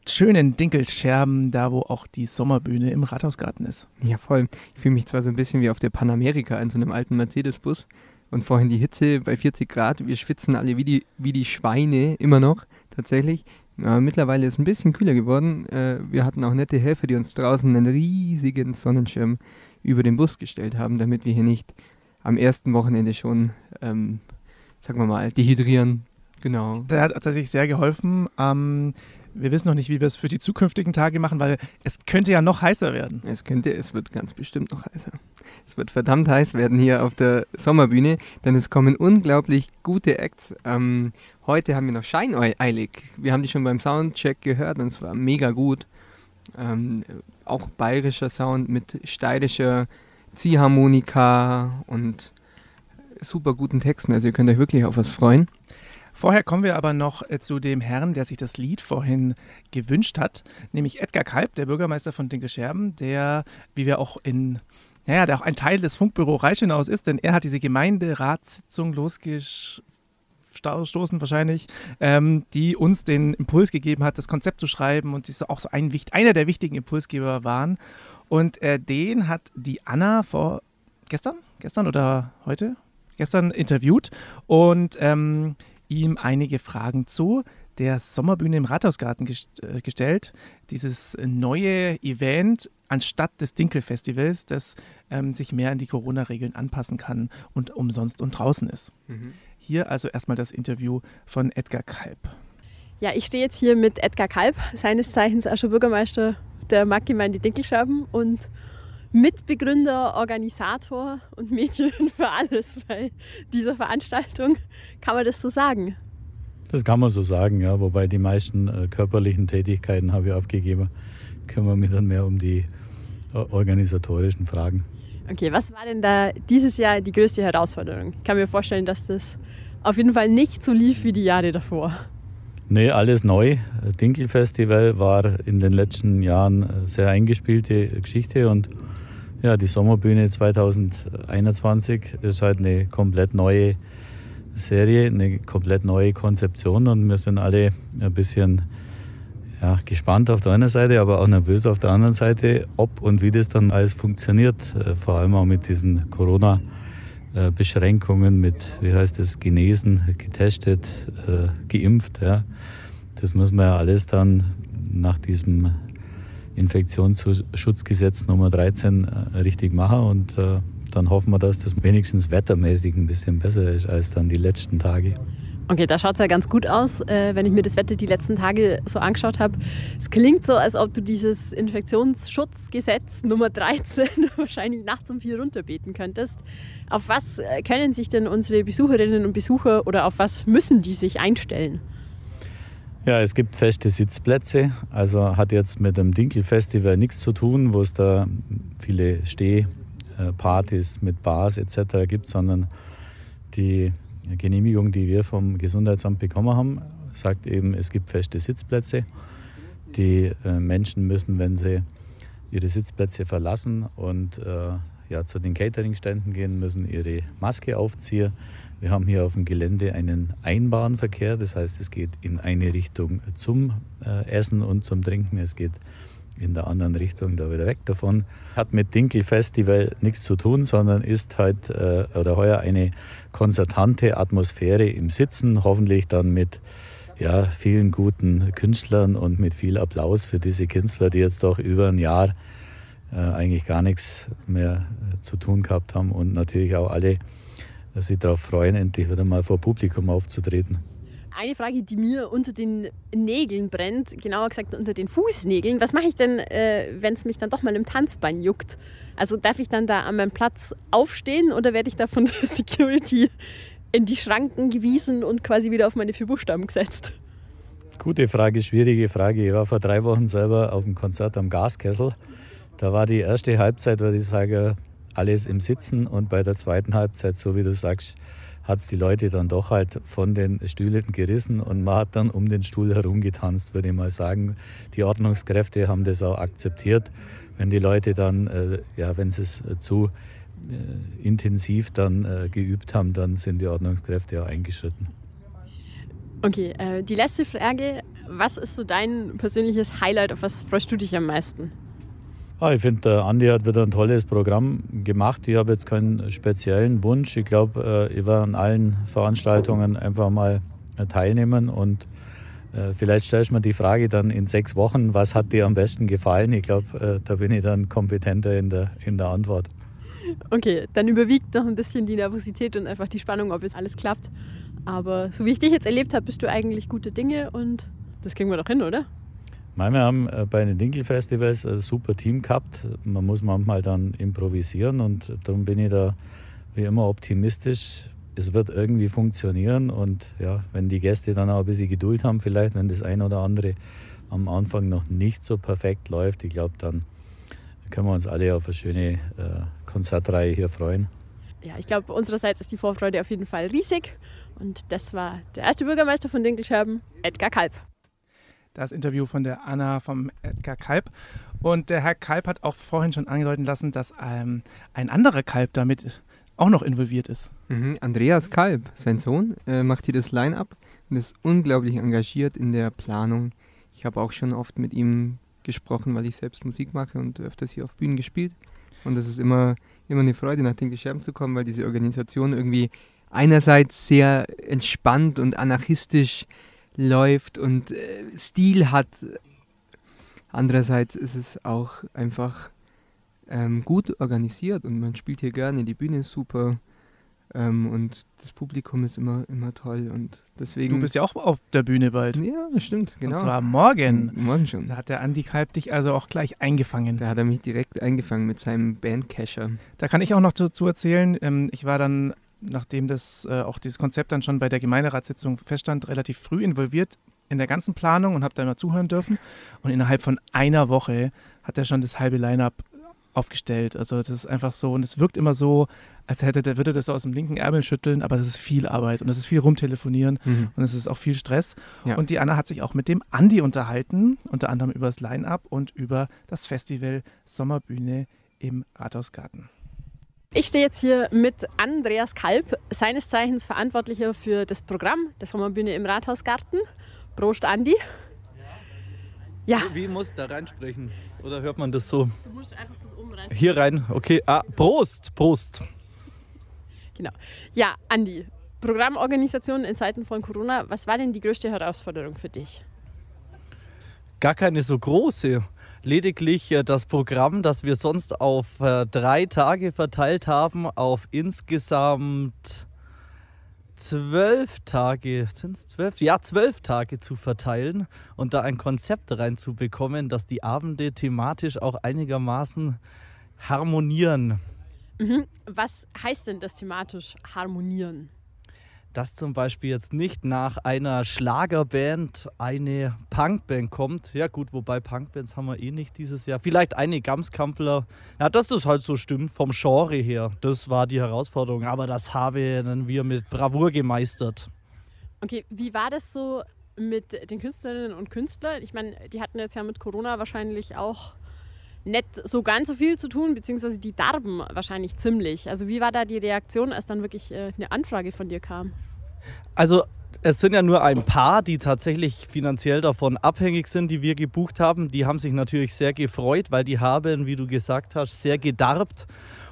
schönen Dinkelscherben, da wo auch die Sommerbühne im Rathausgarten ist. Ja, voll. Ich fühle mich zwar so ein bisschen wie auf der Panamerika in so einem alten Mercedes-Bus und vorhin die Hitze bei 40 Grad. Wir schwitzen alle wie die, wie die Schweine immer noch, tatsächlich. Aber mittlerweile ist es ein bisschen kühler geworden. Äh, wir hatten auch nette Helfer, die uns draußen einen riesigen Sonnenschirm über den Bus gestellt haben, damit wir hier nicht am ersten Wochenende schon, ähm, sagen wir mal, dehydrieren. Genau. Der hat tatsächlich sehr geholfen. Ähm, wir wissen noch nicht, wie wir es für die zukünftigen Tage machen, weil es könnte ja noch heißer werden. Es könnte, es wird ganz bestimmt noch heißer. Es wird verdammt heiß werden hier auf der Sommerbühne, denn es kommen unglaublich gute Acts. Ähm, heute haben wir noch Scheineilig. Wir haben die schon beim Soundcheck gehört und es war mega gut. Ähm, auch bayerischer Sound mit steirischer Ziehharmonika und super guten Texten. Also ihr könnt euch wirklich auf was freuen. Vorher kommen wir aber noch äh, zu dem Herrn, der sich das Lied vorhin gewünscht hat, nämlich Edgar Kalb, der Bürgermeister von Dinkelscherben, der, wie wir auch in, naja, der auch ein Teil des Funkbüro Reichenhaus ist, denn er hat diese Gemeinderatssitzung losgestoßen wahrscheinlich, ähm, die uns den Impuls gegeben hat, das Konzept zu schreiben und ist auch so ein, einer der wichtigen Impulsgeber waren. Und äh, den hat die Anna vor gestern, gestern oder heute? Gestern interviewt und ähm, ihm einige Fragen zu der Sommerbühne im Rathausgarten gest äh, gestellt. Dieses neue Event anstatt des Dinkelfestivals, das ähm, sich mehr an die Corona-Regeln anpassen kann und umsonst und draußen ist. Hier also erstmal das Interview von Edgar Kalb. Ja, ich stehe jetzt hier mit Edgar Kalb, seines Zeichens auch schon Bürgermeister der Marktgemeinde Dinkelscherben und Mitbegründer, Organisator und Mädchen für alles bei dieser Veranstaltung. Kann man das so sagen? Das kann man so sagen, ja. Wobei die meisten äh, körperlichen Tätigkeiten habe ich abgegeben. Kümmere mich dann mehr um die äh, organisatorischen Fragen. Okay, was war denn da dieses Jahr die größte Herausforderung? Ich kann mir vorstellen, dass das auf jeden Fall nicht so lief wie die Jahre davor. Nee, alles neu. Dinkelfestival war in den letzten Jahren sehr eingespielte Geschichte und ja, die Sommerbühne 2021 ist halt eine komplett neue Serie, eine komplett neue Konzeption und wir sind alle ein bisschen ja, gespannt auf der einen Seite, aber auch nervös auf der anderen Seite, ob und wie das dann alles funktioniert, äh, vor allem auch mit diesen Corona- äh, Beschränkungen mit, wie heißt das, genesen, getestet, äh, geimpft. Ja. Das muss man ja alles dann nach diesem Infektionsschutzgesetz Nummer 13 äh, richtig machen und äh, dann hoffen wir, dass das wenigstens wettermäßig ein bisschen besser ist als dann die letzten Tage. Okay, da schaut es ja ganz gut aus, äh, wenn ich mir das Wetter die letzten Tage so angeschaut habe. Es klingt so, als ob du dieses Infektionsschutzgesetz Nummer 13 wahrscheinlich nachts um vier runterbeten könntest. Auf was äh, können sich denn unsere Besucherinnen und Besucher oder auf was müssen die sich einstellen? Ja, es gibt feste Sitzplätze, also hat jetzt mit dem Dinkelfestival nichts zu tun, wo es da viele Stehpartys mit Bars etc. gibt, sondern die Genehmigung, die wir vom Gesundheitsamt bekommen haben, sagt eben, es gibt feste Sitzplätze. Die äh, Menschen müssen, wenn sie ihre Sitzplätze verlassen und äh, ja, zu den Cateringständen gehen, müssen ihre Maske aufziehen. Wir haben hier auf dem Gelände einen Einbahnverkehr, das heißt, es geht in eine Richtung zum äh, Essen und zum Trinken, es geht in der anderen Richtung da wieder weg davon. Hat mit Dinkelfestival nichts zu tun, sondern ist halt äh, oder heuer eine konzertante Atmosphäre im Sitzen, hoffentlich dann mit ja, vielen guten Künstlern und mit viel Applaus für diese Künstler, die jetzt doch über ein Jahr äh, eigentlich gar nichts mehr äh, zu tun gehabt haben und natürlich auch alle äh, sich darauf freuen, endlich wieder mal vor Publikum aufzutreten. Eine Frage, die mir unter den Nägeln brennt, genauer gesagt unter den Fußnägeln. Was mache ich denn, äh, wenn es mich dann doch mal im Tanzbein juckt? Also darf ich dann da an meinem Platz aufstehen oder werde ich da von der Security in die Schranken gewiesen und quasi wieder auf meine vier Buchstaben gesetzt? Gute Frage, schwierige Frage. Ich war vor drei Wochen selber auf dem Konzert am Gaskessel. Da war die erste Halbzeit, würde ich sagen, alles im Sitzen und bei der zweiten Halbzeit, so wie du sagst, hat es die Leute dann doch halt von den Stühlen gerissen und man hat dann um den Stuhl herum getanzt, würde ich mal sagen. Die Ordnungskräfte haben das auch akzeptiert. Wenn die Leute dann, äh, ja, wenn sie es äh, zu äh, intensiv dann äh, geübt haben, dann sind die Ordnungskräfte auch eingeschritten. Okay, äh, die letzte Frage. Was ist so dein persönliches Highlight? Auf was freust du dich am meisten? Ah, ich finde, der Andi hat wieder ein tolles Programm gemacht. Ich habe jetzt keinen speziellen Wunsch. Ich glaube, äh, ich werde an allen Veranstaltungen einfach mal äh, teilnehmen und äh, vielleicht stellst du mir die Frage dann in sechs Wochen, was hat dir am besten gefallen? Ich glaube, da bin ich dann kompetenter in der, in der Antwort. Okay, dann überwiegt noch ein bisschen die Nervosität und einfach die Spannung, ob es alles klappt. Aber so wie ich dich jetzt erlebt habe, bist du eigentlich gute Dinge und das kriegen wir doch hin, oder? Wir haben äh, bei den Dinkel-Festivals ein super Team gehabt. Man muss manchmal dann improvisieren und darum bin ich da wie immer optimistisch. Es wird irgendwie funktionieren und ja, wenn die Gäste dann auch ein bisschen Geduld haben, vielleicht, wenn das ein oder andere am Anfang noch nicht so perfekt läuft, ich glaube, dann können wir uns alle auf eine schöne äh, Konzertreihe hier freuen. Ja, ich glaube, unsererseits ist die Vorfreude auf jeden Fall riesig. Und das war der erste Bürgermeister von Dinkelscherben, Edgar Kalb. Das Interview von der Anna vom Edgar Kalb. Und der Herr Kalb hat auch vorhin schon angedeuten lassen, dass ähm, ein anderer Kalb damit auch noch involviert ist. Mhm, Andreas Kalb, sein Sohn, äh, macht hier das Line-up und ist unglaublich engagiert in der Planung. Ich habe auch schon oft mit ihm gesprochen, weil ich selbst Musik mache und öfters hier auf Bühnen gespielt. Und das ist immer, immer eine Freude, nach den Gescherben zu kommen, weil diese Organisation irgendwie einerseits sehr entspannt und anarchistisch läuft und äh, Stil hat. Andererseits ist es auch einfach ähm, gut organisiert und man spielt hier gerne, die Bühne ist super ähm, und das Publikum ist immer, immer toll und deswegen... Du bist ja auch auf der Bühne bald. Ja, das stimmt, genau. Und zwar morgen. Morgen schon. Da hat der Andi Kalb dich also auch gleich eingefangen. Da hat er mich direkt eingefangen mit seinem Bandcasher. Da kann ich auch noch dazu erzählen, ähm, ich war dann nachdem das äh, auch dieses Konzept dann schon bei der Gemeinderatssitzung feststand, relativ früh involviert in der ganzen Planung und habe da immer zuhören dürfen. Und innerhalb von einer Woche hat er schon das halbe Line-up aufgestellt. Also das ist einfach so und es wirkt immer so, als hätte der würde das aus dem linken Ärmel schütteln, aber es ist viel Arbeit und es ist viel rumtelefonieren mhm. und es ist auch viel Stress. Ja. Und die Anna hat sich auch mit dem Andi unterhalten, unter anderem über das Line-up und über das Festival Sommerbühne im Rathausgarten. Ich stehe jetzt hier mit Andreas Kalb, seines Zeichens Verantwortlicher für das Programm der Sommerbühne im Rathausgarten. Prost, Andi. Ja. Wie muss da reinsprechen? Oder hört man das so? Du musst einfach bis oben rein. Hier rein, okay. Ah, Prost, Prost. Genau. Ja, Andi, Programmorganisation in Zeiten von Corona, was war denn die größte Herausforderung für dich? Gar keine so große lediglich äh, das Programm, das wir sonst auf äh, drei Tage verteilt haben, auf insgesamt zwölf Tage, sind es zwölf? Ja, zwölf Tage zu verteilen und da ein Konzept reinzubekommen, dass die Abende thematisch auch einigermaßen harmonieren. Mhm. Was heißt denn das thematisch harmonieren? Dass zum Beispiel jetzt nicht nach einer Schlagerband eine Punkband kommt. Ja gut, wobei Punkbands haben wir eh nicht dieses Jahr. Vielleicht eine Gamskampler. Ja, dass das halt so stimmt vom Genre her. Das war die Herausforderung. Aber das haben wir mit Bravour gemeistert. Okay, wie war das so mit den Künstlerinnen und Künstlern? Ich meine, die hatten jetzt ja mit Corona wahrscheinlich auch nicht so ganz so viel zu tun, beziehungsweise die darben wahrscheinlich ziemlich. Also wie war da die Reaktion, als dann wirklich äh, eine Anfrage von dir kam? Also es sind ja nur ein paar, die tatsächlich finanziell davon abhängig sind, die wir gebucht haben. Die haben sich natürlich sehr gefreut, weil die haben, wie du gesagt hast, sehr gedarbt.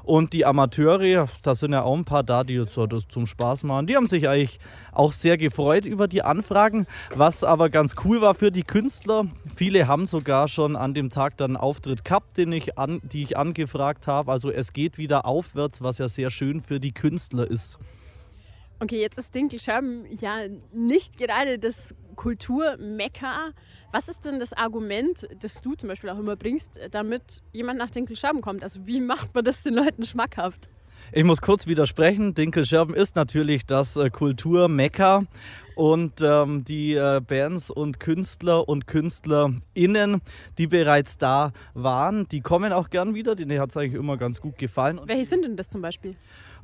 Und die Amateure, da sind ja auch ein paar da, die jetzt so das zum Spaß machen, die haben sich eigentlich auch sehr gefreut über die Anfragen. Was aber ganz cool war für die Künstler, viele haben sogar schon an dem Tag dann einen Auftritt gehabt, den ich an, die ich angefragt habe. Also es geht wieder aufwärts, was ja sehr schön für die Künstler ist. Okay, jetzt ist Dinkelschirm ja nicht gerade das Kulturmekka. Was ist denn das Argument, das du zum Beispiel auch immer bringst, damit jemand nach Dinkelschirm kommt? Also wie macht man das den Leuten schmackhaft? Ich muss kurz widersprechen. Dinkelscherben ist natürlich das äh, Kulturmekka. Und ähm, die äh, Bands und Künstler und KünstlerInnen, die bereits da waren, die kommen auch gern wieder. Denen hat es eigentlich immer ganz gut gefallen. Welche sind denn das zum Beispiel?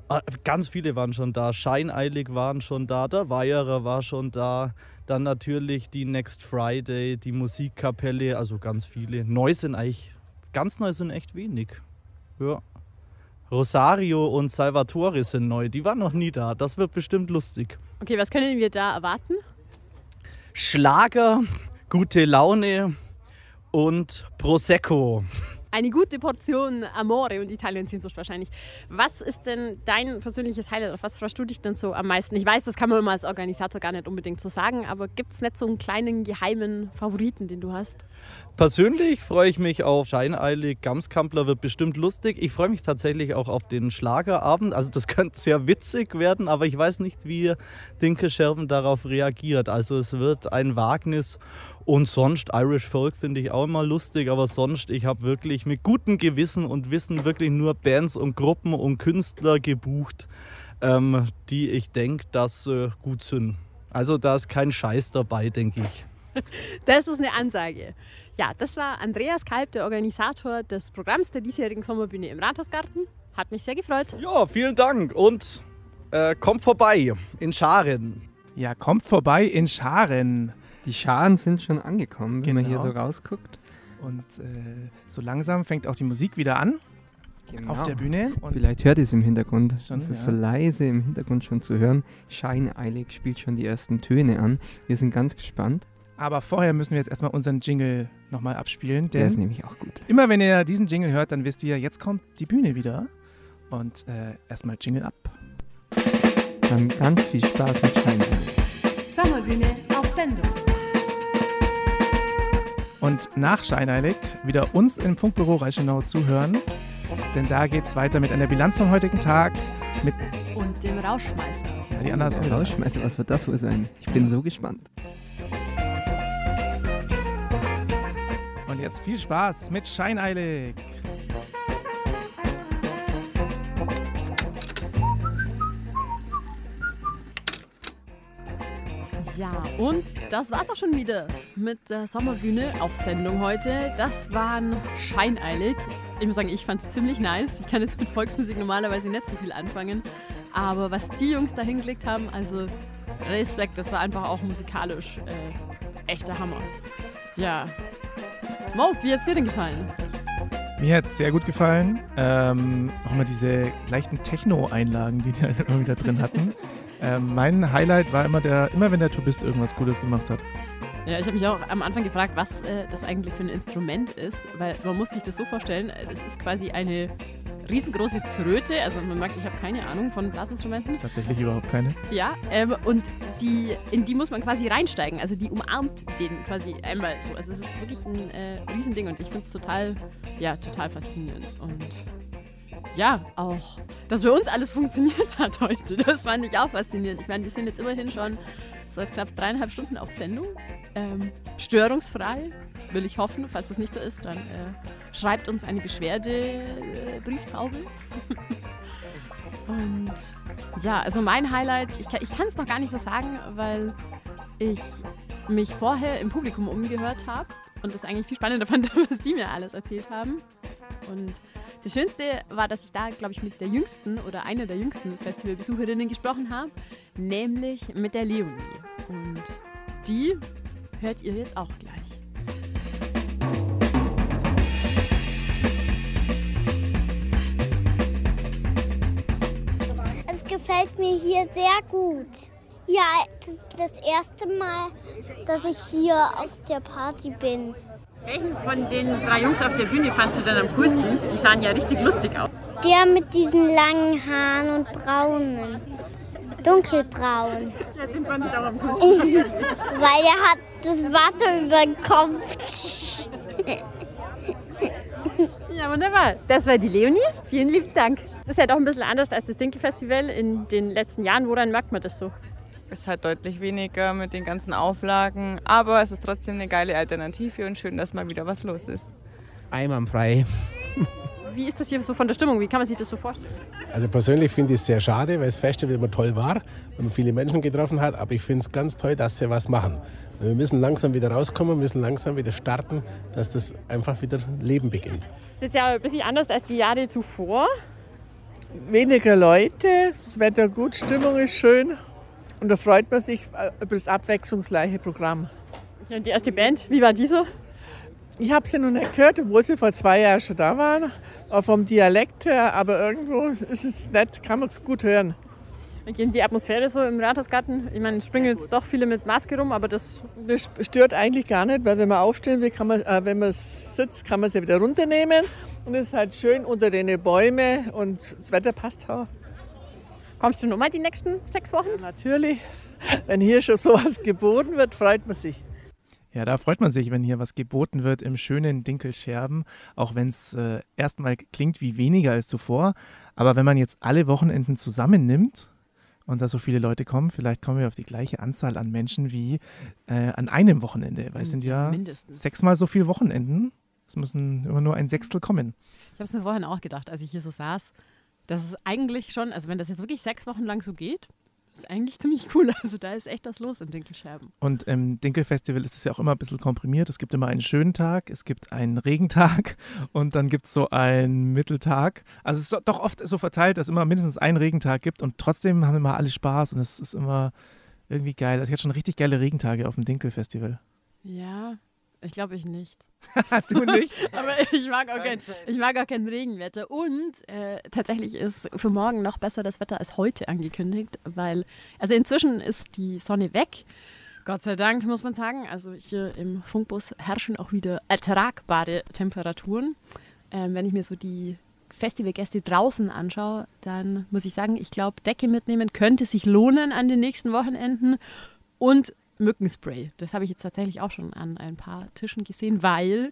Ah, Ganz viele waren schon da. Scheineilig waren schon da. Der Weierer war schon da. Dann natürlich die Next Friday, die Musikkapelle, also ganz viele. Neu sind eigentlich, ganz neu sind echt wenig. Ja. Rosario und Salvatore sind neu. Die waren noch nie da. Das wird bestimmt lustig. Okay, was können wir da erwarten? Schlager, gute Laune und Prosecco. Eine gute Portion Amore und Italien-Sehnsucht wahrscheinlich. Was ist denn dein persönliches Highlight? Auf was freust du dich denn so am meisten? Ich weiß, das kann man immer als Organisator gar nicht unbedingt so sagen, aber gibt es nicht so einen kleinen geheimen Favoriten, den du hast? Persönlich freue ich mich auf Scheineilig. Gamskampler wird bestimmt lustig. Ich freue mich tatsächlich auch auf den Schlagerabend. Also das könnte sehr witzig werden, aber ich weiß nicht, wie Dinke Scherben darauf reagiert. Also es wird ein Wagnis. Und sonst Irish Folk finde ich auch immer lustig, aber sonst, ich habe wirklich mit gutem Gewissen und Wissen wirklich nur Bands und Gruppen und Künstler gebucht, ähm, die ich denke, dass äh, gut sind. Also da ist kein Scheiß dabei, denke ich. Das ist eine Ansage. Ja, das war Andreas Kalb, der Organisator des Programms der diesjährigen Sommerbühne im Rathausgarten. Hat mich sehr gefreut. Ja, vielen Dank und äh, kommt vorbei in Scharen. Ja, kommt vorbei in Scharen. Die Scharen sind schon angekommen, wenn man hier Genau. so rausguckt. Und äh, so langsam fängt auch die Musik wieder an auf der Bühne. Und Vielleicht hört ihr es im Hintergrund. Schon, es ist ja. so leise im Hintergrund schon zu hören. Scheineilig spielt schon die ersten Töne an. Wir sind ganz gespannt. Aber vorher müssen wir jetzt erstmal unseren Jingle nochmal abspielen. Der ist nämlich auch gut. immer wenn ihr diesen Jingle hört, dann wisst ihr, jetzt kommt die Bühne wieder. Und äh, erstmal Jingle ab. Dann ganz viel Spaß mit Scheineilig. Sommerbühne auf Sendung. Und nach Scheineilig wieder uns im Funkbüro Reichenau zuhören. Denn da geht's weiter mit einer Bilanz vom heutigen Tag. Mit Und dem Rauschmeißer. ja, die ist auch wieder. Rausschmeißer, was wird das wohl sein? Ich bin so gespannt. Und jetzt viel Spaß mit Scheineilig. Ja, und das war's auch schon wieder mit der Sommerbühne auf Sendung heute. Das waren Scheineilig. Ich muss sagen, ich fand's ziemlich nice. Ich kann jetzt mit Volksmusik normalerweise nicht so viel anfangen. Aber was die Jungs da hingelegt haben, also Respekt, das war einfach auch musikalisch äh, echter Hammer. Ja. Mo, wie hat's dir denn gefallen? Mir hat es sehr gut gefallen. Ähm, auch mal diese leichten Techno-Einlagen, die die wieder drin hatten. ähm, mein Highlight war immer der, immer wenn der Tubist irgendwas Gutes gemacht hat. Ja, ich habe mich auch am Anfang gefragt, was äh, das eigentlich für ein Instrument ist, weil man muss sich das so vorstellen, äh, das ist quasi eine riesengroße Tröte, also man merkt, ich habe keine Ahnung von Blasinstrumenten. Tatsächlich überhaupt keine. Ja, ähm, und die, in die muss man quasi reinsteigen, also die umarmt den quasi einmal so. Also es ist wirklich ein äh, Riesending und ich finde es total, ja, total faszinierend und ja, auch, dass bei uns alles funktioniert hat heute, das fand ich auch faszinierend. Ich meine, wir sind jetzt immerhin schon seit knapp dreieinhalb Stunden auf Sendung. Ähm, störungsfrei, will ich hoffen. Falls das nicht so ist, dann äh, schreibt uns eine Beschwerde-Brieftaube. Und ja, also mein Highlight, ich, kann- ich kann es noch gar nicht so sagen, weil ich mich vorher im Publikum umgehört habe und das eigentlich viel spannender fand, was die mir alles erzählt haben. Und das Schönste war, dass ich da, glaube ich, mit der jüngsten oder einer der jüngsten Festivalbesucherinnen gesprochen habe, nämlich mit der Leonie. Und die hört ihr jetzt auch gleich. Es gefällt mir hier sehr gut. Ja, das das erste Mal, dass ich hier auf der Party bin. Welchen von den drei Jungs auf der Bühne fandst du denn am coolsten? Die sahen ja richtig lustig aus. Der mit diesen langen Haaren und braunen. Dunkelbraun. Ja, den fand ich auch am coolsten. Weil er hat das Wasser über den Kopf. Ja, wunderbar. Das war die Leonie. Vielen lieben Dank. Das ist ja doch ein bisschen anders als das Dinkel-Festival in den letzten Jahren. Woran merkt man das so? Ist halt deutlich weniger mit den ganzen Auflagen, aber es ist trotzdem eine geile Alternative und schön, dass mal wieder was los ist. Einwandfrei. wie ist das hier so von der Stimmung? Wie kann man sich das so vorstellen? Also persönlich finde ich es sehr schade, weil das Festival immer toll war und man viele Menschen getroffen hat. Aber ich finde es ganz toll, dass sie was machen. Wir müssen langsam wieder rauskommen, müssen langsam wieder starten, dass das einfach wieder Leben beginnt. Das ist jetzt ja ein bisschen anders als die Jahre zuvor. Weniger Leute, das Wetter gut, Stimmung ist schön und da freut man sich äh, über das abwechslungsreiche Programm. Ja, die erste Band, wie war diese? Ich habe sie noch nicht gehört, obwohl sie vor zwei Jahren schon da waren, auch vom Dialekt her, aber irgendwo ist es nett, kann man es gut hören. Wie geht die Atmosphäre so im Rathausgarten? Ich meine, es springen jetzt doch viele mit Maske rum, aber das... Das stört eigentlich gar nicht, weil wenn man aufstehen will, kann man, äh, wenn man sitzt, kann man sie wieder runternehmen und es ist halt schön unter den Bäumen und das Wetter passt auch. Kommst du nochmal die nächsten sechs Wochen? Ja, natürlich. Wenn hier schon sowas geboten wird, freut man sich. Ja, da freut man sich, wenn hier was geboten wird im schönen Dinkelscherben, auch wenn es äh, erstmal klingt wie weniger als zuvor. Aber wenn man jetzt alle Wochenenden zusammennimmt und da so viele Leute kommen, vielleicht kommen wir auf die gleiche Anzahl an Menschen wie äh, an einem Wochenende, weil es sind ja Mindestens. sechsmal so viele Wochenenden. Es müssen immer nur ein Sechstel kommen. Ich habe es mir vorhin auch gedacht, als ich hier so saß, dass es eigentlich schon, also wenn das jetzt wirklich sechs Wochen lang so geht, ist eigentlich ziemlich cool. Also da ist echt was los in Dinkelscherben. Und im Dinkelfestival ist es ja auch immer ein bisschen komprimiert. Es gibt immer einen schönen Tag, es gibt einen Regentag und dann gibt es so einen Mitteltag. Also es ist doch oft so verteilt, dass es immer mindestens einen Regentag gibt und trotzdem haben immer alle Spaß und es ist immer irgendwie geil. Also ich hatte schon richtig geile Regentage auf dem Dinkelfestival. Ja, ich glaube ich nicht. du nicht? Aber ich mag, auch kein, ich mag auch kein Regenwetter. Und äh, tatsächlich ist für morgen noch besser das Wetter als heute angekündigt, weil, also inzwischen ist die Sonne weg. Gott sei Dank, muss man sagen. Also hier im Funkbus herrschen auch wieder ertragbare Temperaturen. Ähm, wenn ich mir so die Festivalgäste draußen anschaue, dann muss ich sagen, ich glaube, Decke mitnehmen könnte sich lohnen an den nächsten Wochenenden. Und Mückenspray. Das habe ich jetzt tatsächlich auch schon an ein paar Tischen gesehen, weil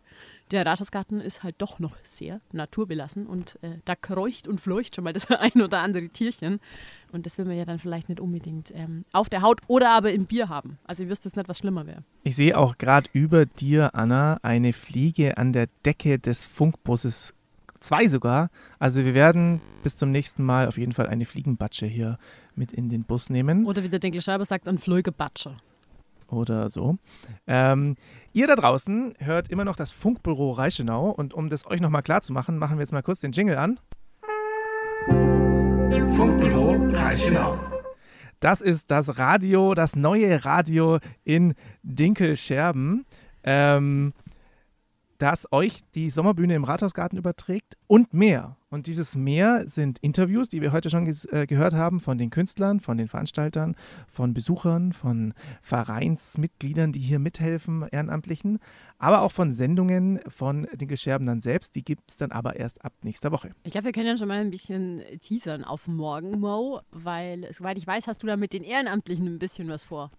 der Rathausgarten ist halt doch noch sehr naturbelassen und äh, da kreucht und fleucht schon mal das ein oder andere Tierchen. Und das will man ja dann vielleicht nicht unbedingt ähm, auf der Haut oder aber im Bier haben. Also ihr wisst jetzt nicht, was schlimmer wäre. Ich sehe auch gerade über dir, Anna, eine Fliege an der Decke des Funkbusses. Zwei sogar. Also wir werden bis zum nächsten Mal auf jeden Fall eine Fliegenbatsche hier mit in den Bus nehmen. Oder wie der Dinkelschreiber sagt, ein Flögebatscher oder so. Ähm, ihr da draußen hört immer noch das Funkbüro Reichenau und um das euch nochmal klar zu machen, machen wir jetzt mal kurz den Jingle an. Funkbüro Reichenau. Das ist das Radio, das neue Radio in Dinkelscherben, ähm, das euch die Sommerbühne im Rathausgarten überträgt und mehr. Und dieses mehr sind Interviews, die wir heute schon äh, gehört haben von den Künstlern, von den Veranstaltern, von Besuchern, von Vereinsmitgliedern, die hier mithelfen, Ehrenamtlichen, aber auch von Sendungen von den Gescherben dann selbst. Die gibt es dann aber erst ab nächster Woche. Ich glaube, wir können ja schon mal ein bisschen teasern auf morgen, Mo, weil, soweit ich weiß, hast du da mit den Ehrenamtlichen ein bisschen was vor.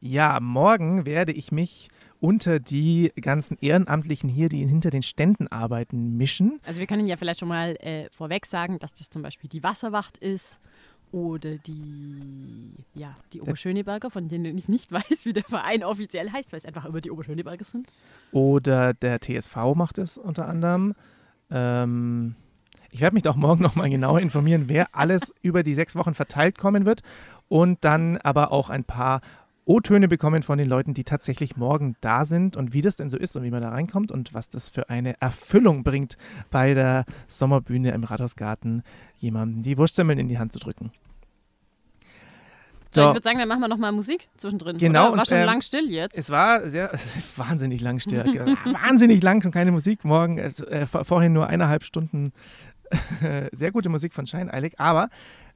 Ja, morgen werde ich mich unter die ganzen Ehrenamtlichen hier, die hinter den Ständen arbeiten, mischen. Also wir können ja vielleicht schon mal äh, vorweg sagen, dass das zum Beispiel die Wasserwacht ist oder die, ja, die Oberschöneberger, von denen ich nicht weiß, wie der Verein offiziell heißt, weil es einfach immer die Oberschöneberger sind. Oder der TSV macht es unter anderem. Ähm, ich werde mich doch morgen nochmal genauer informieren, wer alles über die sechs Wochen verteilt kommen wird und dann aber auch ein paar O-Töne bekommen von den Leuten, die tatsächlich morgen da sind und wie das denn so ist und wie man da reinkommt und was das für eine Erfüllung bringt, bei der Sommerbühne im Rathausgarten jemandem die Wurstsemmeln in die Hand zu drücken. So. Ich würde sagen, dann machen wir nochmal Musik zwischendrin. Genau. Oder? War schon ähm, lang still jetzt. Es war sehr, wahnsinnig lang still. wahnsinnig lang, schon keine Musik. Morgen, äh, vorhin nur eineinhalb Stunden sehr gute Musik von Scheineilig. Aber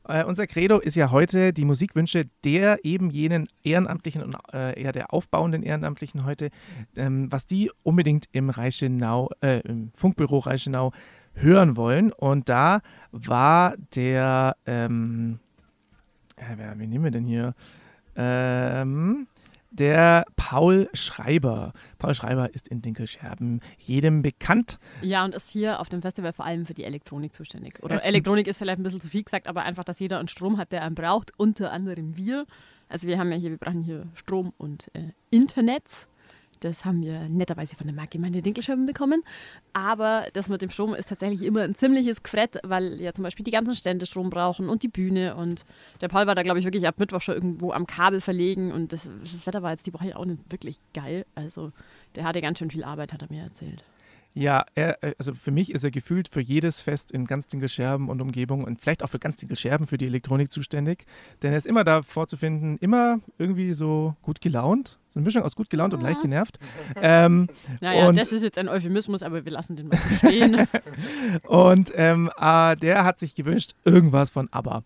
äh, unser Credo ist ja heute die Musikwünsche der eben jenen Ehrenamtlichen und äh, eher der aufbauenden Ehrenamtlichen heute, ähm, was die unbedingt im Reichenau, äh, im Funkbüro Reichenau hören wollen. Und da war der, ähm, wer, wen nehmen wir denn hier? Ähm, der Paul Schreiber. Paul Schreiber ist in Dinkelscherben jedem bekannt. Ja, und ist hier auf dem Festival vor allem für die Elektronik zuständig. Oder es Elektronik ist vielleicht ein bisschen zu viel gesagt, aber einfach, dass jeder einen Strom hat, der einen braucht, unter anderem wir. Also wir haben ja hier, wir brauchen hier Strom und äh, Internet. Das haben wir netterweise von der Marktgemeinde Dinkelschirm bekommen. Aber das mit dem Strom ist tatsächlich immer ein ziemliches Gefrett, weil ja zum Beispiel die ganzen Stände Strom brauchen und die Bühne. Und der Paul war da, glaube ich, wirklich ab Mittwoch schon irgendwo am Kabel verlegen. Und das, das Wetter war jetzt die Woche auch nicht wirklich geil. Also der hatte ganz schön viel Arbeit, hat er mir erzählt. Ja, er, äh, also für mich ist er gefühlt für jedes Fest in ganz Scherben und Umgebung und vielleicht auch für ganz Scherben für die Elektronik zuständig. Denn er ist immer da vorzufinden, immer irgendwie so gut gelaunt. So eine Mischung aus gut gelaunt und leicht genervt. Ähm, Naja, und, das ist jetzt ein Euphemismus, aber wir lassen den mal so stehen. und ähm, äh, der hat sich gewünscht, irgendwas von ABBA.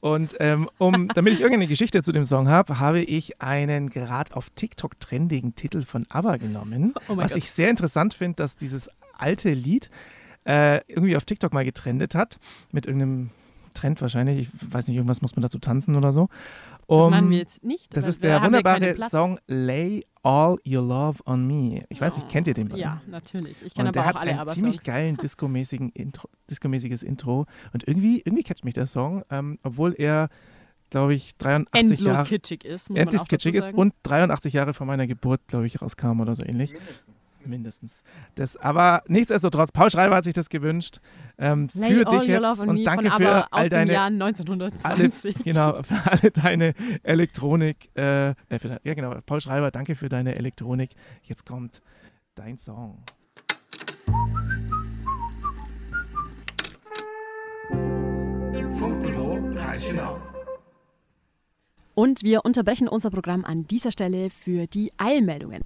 Und ähm, um, damit ich irgendeine Geschichte zu dem Song habe, habe ich einen gerade auf TikTok trendigen Titel von ABBA genommen. Oh was Gott. ich sehr interessant finde, dass dieses alte Lied äh, irgendwie auf TikTok mal getrendet hat. Mit irgendeinem Trend wahrscheinlich. Ich weiß nicht, irgendwas muss man dazu tanzen oder so. Das machen wir jetzt nicht, Das ist der wunderbare. Song Lay All Your Love on Me. Ich weiß nicht, kennt ihr den? Ja, natürlich. Ich kenne Und aber der auch hat alle ein aber ziemlich geilen Disco-mäßigen Intro, Disco-mäßiges Intro. Und irgendwie, irgendwie catcht mich der Song, ähm, obwohl er, glaube ich, 83 Endlos Jahre kitschig ist, muss man endlos kitschig ist und 83 Jahre vor meiner Geburt, glaube ich, rauskam oder so ähnlich. Mindestens. Das, aber nichtsdestotrotz, Paul Schreiber hat sich das gewünscht. Ähm, für dich jetzt und danke für all aus dem deine Jahr alle, 1920. genau für alle deine Elektronik. Äh, äh, für, ja genau, Paul Schreiber, danke für deine Elektronik. Jetzt kommt dein Song. Und wir unterbrechen unser Programm an dieser Stelle für die Eilmeldungen.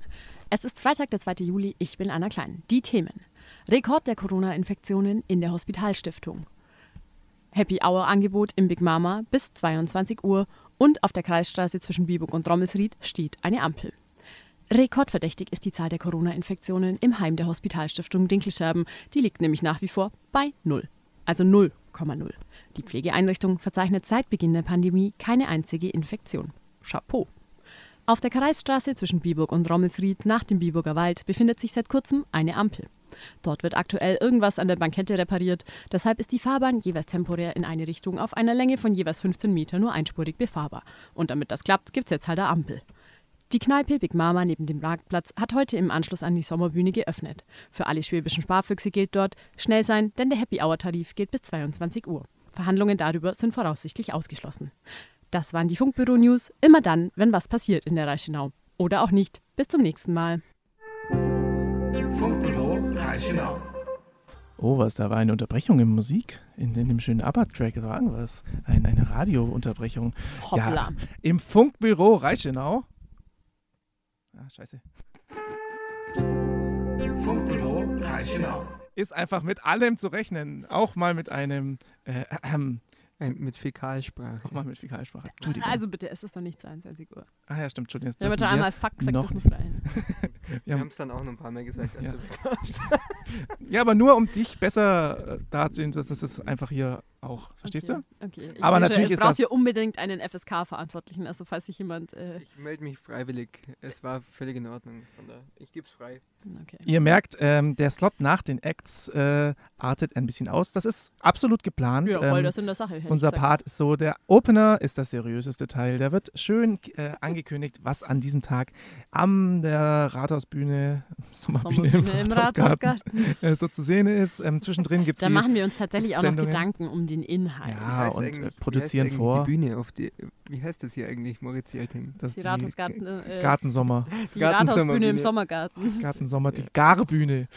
Es ist Freitag, der 2. Juli. Ich bin Anna Klein. Die Themen. Rekord der Corona-Infektionen in der Hospitalstiftung. Happy Hour Angebot im Big Mama bis 22 Uhr und auf der Kreisstraße zwischen Biburg und Rommelsried steht eine Ampel. Rekordverdächtig ist die Zahl der Corona-Infektionen im Heim der Hospitalstiftung Dinkelscherben. Die liegt nämlich nach wie vor bei 0. Also 0,0. Die Pflegeeinrichtung verzeichnet seit Beginn der Pandemie keine einzige Infektion. Chapeau. Auf der Kreisstraße zwischen Biburg und Rommelsried nach dem Biburger Wald befindet sich seit kurzem eine Ampel. Dort wird aktuell irgendwas an der Bankette repariert, deshalb ist die Fahrbahn jeweils temporär in eine Richtung auf einer Länge von jeweils 15 Meter nur einspurig befahrbar. Und damit das klappt, gibt's jetzt halt eine Ampel. Die Kneipe Big Mama neben dem Marktplatz hat heute im Anschluss an die Sommerbühne geöffnet. Für alle schwäbischen Sparfüchse gilt dort, schnell sein, denn der Happy Hour Tarif gilt bis 22 Uhr. Verhandlungen darüber sind voraussichtlich ausgeschlossen. Das waren die Funkbüro News, immer dann, wenn was passiert in der Reichenau. Oder auch nicht. Bis zum nächsten Mal. Funkbüro Reichenau. Oh, was, da war eine Unterbrechung in Musik, in, in dem schönen ABBA-Track war irgendwas. Ein, eine Radiounterbrechung. Ja, Hoppla. im Funkbüro Reichenau. Ah, scheiße. Funkbüro Reichenau. Ist einfach mit allem zu rechnen. Auch mal mit einem. Äh, ähm, mit Fäkalsprache. Auch mal mit Fäkalsprache. Entschuldigung. Also bitte, es ist noch nicht 22 Uhr. Ah ja, stimmt, Entschuldigung. haben dürfen heute einmal Fuck gesagt, noch das muss nicht. rein. Wir haben es dann auch noch ein paar Mal gesagt, als Ja. du weg warst. Ja, aber nur um dich besser äh, darzustellen, dass das ist einfach hier auch. Verstehst Okay, du? Okay. Ich aber sehe natürlich es ist braucht das. hier unbedingt einen FSK-Verantwortlichen, also falls sich jemand. Äh, Ich melde mich freiwillig. Es war völlig in Ordnung. Von da. Ich gebe es frei. Okay. Ihr merkt, ähm, der Slot nach den Acts äh, artet ein bisschen aus. Das ist absolut geplant. Ja, voll ähm, das in der Sache, Unser. Part ist so, der Opener ist das seriöseste Teil. Da wird schön äh, angekündigt, was an diesem Tag am der Rathausbühne, Sommerbühne, Sommerbühne im im Rathausgarten, Rathhausgarten. äh, so zu sehen ist. Ähm, zwischendrin gibt es Da machen wir uns tatsächlich auch noch. Gedanken um den Inhalt. Ja, heißt und äh, wie heißt produzieren vor. Die Bühne auf die, wie heißt das hier eigentlich, Moritz Jelting? Das Die ist Rathausgarten, äh, Gartensommer. die Rathausbühne im Sommergarten. Gartensommer, die Garbühne.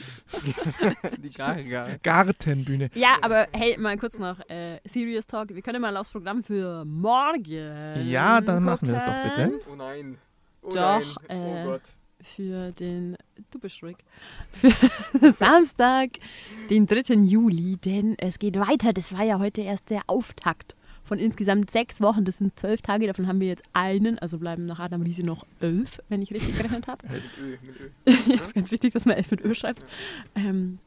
die Gargar. Gartenbühne. Ja, aber hey, mal kurz noch äh, Serious Talk. Wir können mal aufs Programm für morgen. Ja, dann machen wir das doch bitte. gucken. Oh nein. Oh Doch, nein. Oh äh, Gott. Für den, du bist schräg, für Samstag, den 3. Juli, denn es geht weiter. Das war ja heute erst der Auftakt von insgesamt sechs Wochen. Das sind zwölf Tage, davon haben wir jetzt einen, also bleiben nach Adam Riese noch elf, wenn ich richtig gerechnet habe. Mit Ö, mit Ö. ja, ist ganz wichtig, dass man elf mit Ö schreibt. Ähm,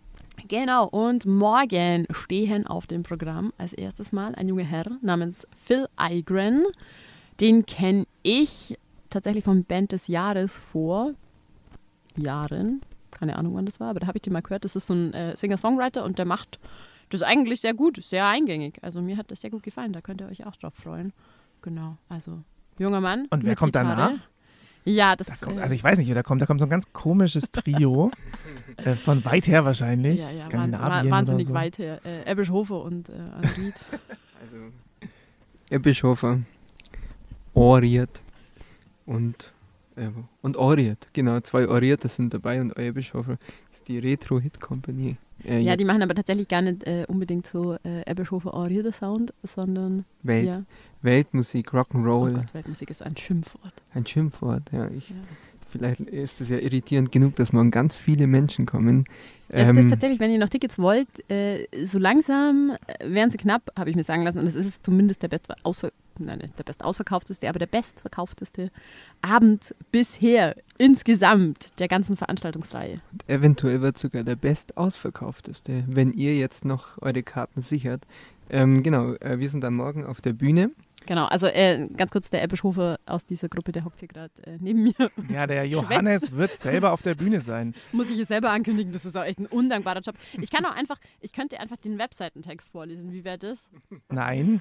genau, und morgen stehen auf dem Programm als erstes Mal ein junger Herr namens Phil Eigren. Den kenne ich tatsächlich von Band des Jahres vor Jahren. Keine Ahnung, wann das war, aber da habe ich den mal gehört. Das ist so ein äh, Singer-Songwriter und der macht das eigentlich sehr gut, sehr eingängig. Also mir hat das sehr gut gefallen, da könnt ihr euch auch drauf freuen. Genau, also junger Mann. Und wer mit kommt Gitarre. danach? Ja, das Da kommt, äh, also ich weiß nicht, wer da kommt. Da kommt so ein ganz komisches Trio. äh, von weit her wahrscheinlich. ja, ja, Skandinavien wah- wahnsinnig oder so. weit her. Äh, Ebbishofer und äh, Anried. Ihr Bischofer. Oriert. Und, und Oriert. Genau, zwei Orierte sind dabei und euer Bischofer ist die Retro Hit Company. Äh, ja, die machen aber tatsächlich gar nicht äh, unbedingt so äh, Ebbishofer Orierte Sound, sondern Welt, Ja. Weltmusik, Oh Rock'n'Roll. Gott, Weltmusik ist ein Schimpfwort. Ein Schimpfwort, ja. Ich, Vielleicht ist es ja irritierend genug, dass morgen ganz viele Menschen kommen. Es ist Ähm, tatsächlich, wenn ihr noch Tickets wollt, äh, so langsam äh, werden sie knapp, habe ich mir sagen lassen. Und es ist zumindest der best ausver nein, nicht der best ausverkaufteste, aber der bestverkaufteste Abend bisher insgesamt der ganzen Veranstaltungsreihe. Eventuell wird sogar der best ausverkaufteste, wenn ihr jetzt noch eure Karten sichert. Ähm, genau, äh, wir sind am Morgen auf der Bühne. Genau, also äh, ganz kurz, der Ebbischofer aus dieser Gruppe, der hockt hier gerade äh, neben mir. Ja, der Schwätzt. Johannes wird selber auf der Bühne sein. Muss ich es selber ankündigen, das ist auch echt ein undankbarer Job. Ich kann auch einfach, ich könnte einfach den Webseitentext vorlesen. Wie wäre das? Nein.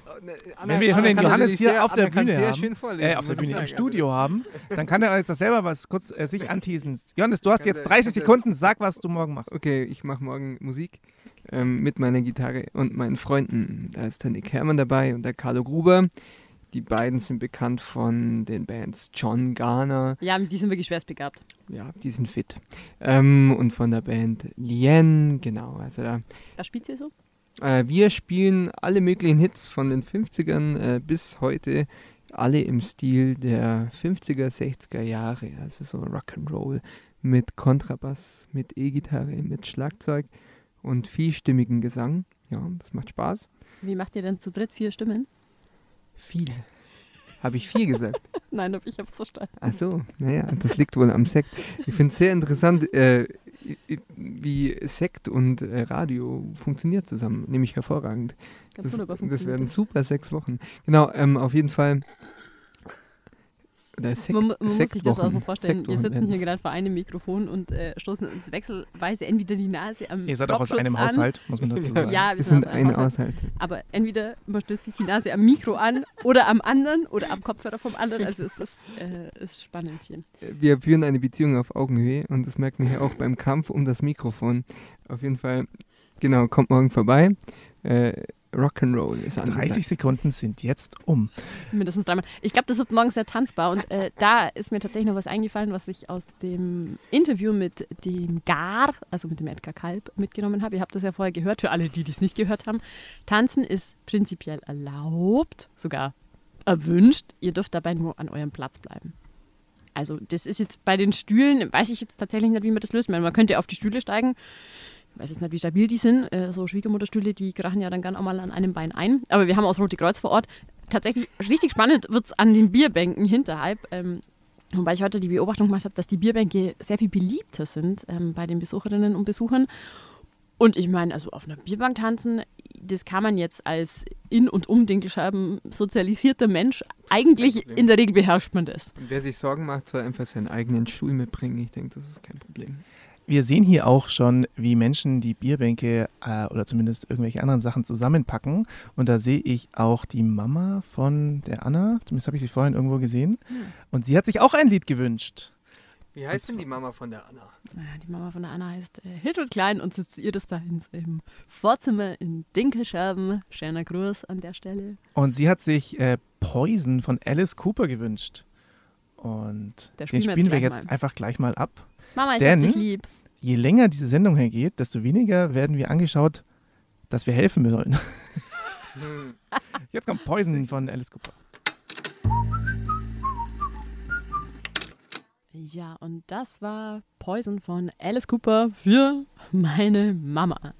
Anna- Wenn wir schon Anna den Johannes hier sehr- auf der Anna Bühne sehr haben, schön vorlesen, äh, auf der Bühne im. Studio haben, dann kann er jetzt das selber was kurz äh, sich anteasen. Johannes, du hast jetzt der- 30 kann der- Sekunden, sag, was du morgen machst. Okay, ich mache morgen Musik ähm, mit meiner Gitarre und meinen Freunden. Da ist der Nick Hermann dabei und der Carlo Gruber. Die beiden sind bekannt von den Bands John Garner. Ja, die sind wirklich schwerstbegabt. Ja, die sind fit. Ähm, und von der Band Lien, genau. Also da, Was spielt ihr so? äh, wir spielen alle möglichen Hits von den 50ern äh, bis heute. Alle im Stil der 50er, 60er Jahre. Also so Rock'n'Roll mit Kontrabass, mit E-Gitarre, mit Schlagzeug und vielstimmigen Gesang. Ja, das macht Spaß. Wie macht ihr denn zu dritt vier Stimmen? Viel. Habe ich vier gesagt? Nein, ich hab's verstanden. Ach so, naja, das liegt wohl am Sekt. Ich finde es sehr interessant, äh, wie Sekt und äh, Radio funktioniert zusammen, nämlich hervorragend. Ganz das, wunderbar das funktioniert werden das. super sechs Wochen. Genau, ähm, auf jeden Fall. Sekt, Man, man muss sich das auch so Sektwochen. vorstellen. Wir sitzen hier gerade vor einem Mikrofon und äh, stoßen uns wechselweise entweder die Nase am Ihr seid auch aus einem an. Haushalt, muss man dazu sagen. Ja, wir, Wir sind, sind aus einem ein Haushalt. Aber entweder man stößt sich die Nase am Mikro an oder am anderen oder am Kopfhörer vom anderen. Also es ist, äh, ist spannend hier. Wir führen eine Beziehung auf Augenhöhe und das merkt man hier auch beim Kampf um das Mikrofon. Auf jeden Fall, genau, kommt morgen vorbei. Äh, Rock'n'Roll ist angesagt. 30 Sekunden sind jetzt um. Mindestens dreimal. Ich glaube, das wird morgen sehr tanzbar. Und äh, da ist mir tatsächlich noch was eingefallen, was ich aus dem Interview mit dem Gar, also mit dem Edgar Kalb, mitgenommen habe. Ihr habt das ja vorher gehört, für alle, die dies nicht gehört haben. Tanzen ist prinzipiell erlaubt, sogar erwünscht. Ihr dürft dabei nur an eurem Platz bleiben. Also das ist jetzt bei den Stühlen, weiß ich jetzt tatsächlich nicht, wie man das löst. Man könnte auf die Stühle steigen. Ich weiß jetzt nicht, wie stabil die sind. Äh, so Schwiegermutterstühle, die krachen ja dann gern auch mal an einem Bein ein. Aber wir haben auch das Rote Kreuz vor Ort. Tatsächlich richtig spannend wird es an den Bierbänken hinterhalb. Ähm, wobei ich heute die Beobachtung gemacht habe, dass die Bierbänke sehr viel beliebter sind ähm, bei den Besucherinnen und Besuchern. Und ich meine, also auf einer Bierbank tanzen, das kann man jetzt als in- und um Dinkelscheiben sozialisierter Mensch eigentlich in der Regel beherrscht man das. Und wer sich Sorgen macht, soll einfach seinen eigenen Stuhl mitbringen. Ich denke, das ist kein Problem. Wir sehen hier auch schon, wie Menschen die Bierbänke äh, oder zumindest irgendwelche anderen Sachen zusammenpacken. Und da sehe ich auch die Mama von der Anna. Zumindest habe ich sie vorhin irgendwo gesehen. Und sie hat sich auch ein Lied gewünscht. Wie heißt denn die Mama von der Anna? Ja, die Mama von der Anna heißt äh, Hiltrud Klein und sitzt ihr das da in, im Vorzimmer in Dinkelscherben. Schöner Gruß an der Stelle. Und sie hat sich äh, Poison von Alice Cooper gewünscht. Und Der den spielen wir wir jetzt mal. einfach gleich mal ab. Mama, ich Denn hab dich lieb. je länger diese Sendung hergeht, desto weniger werden wir angeschaut, dass wir helfen sollen. Jetzt kommt Poison von Alice Cooper. Ja, und das war Poison von Alice Cooper für meine Mama.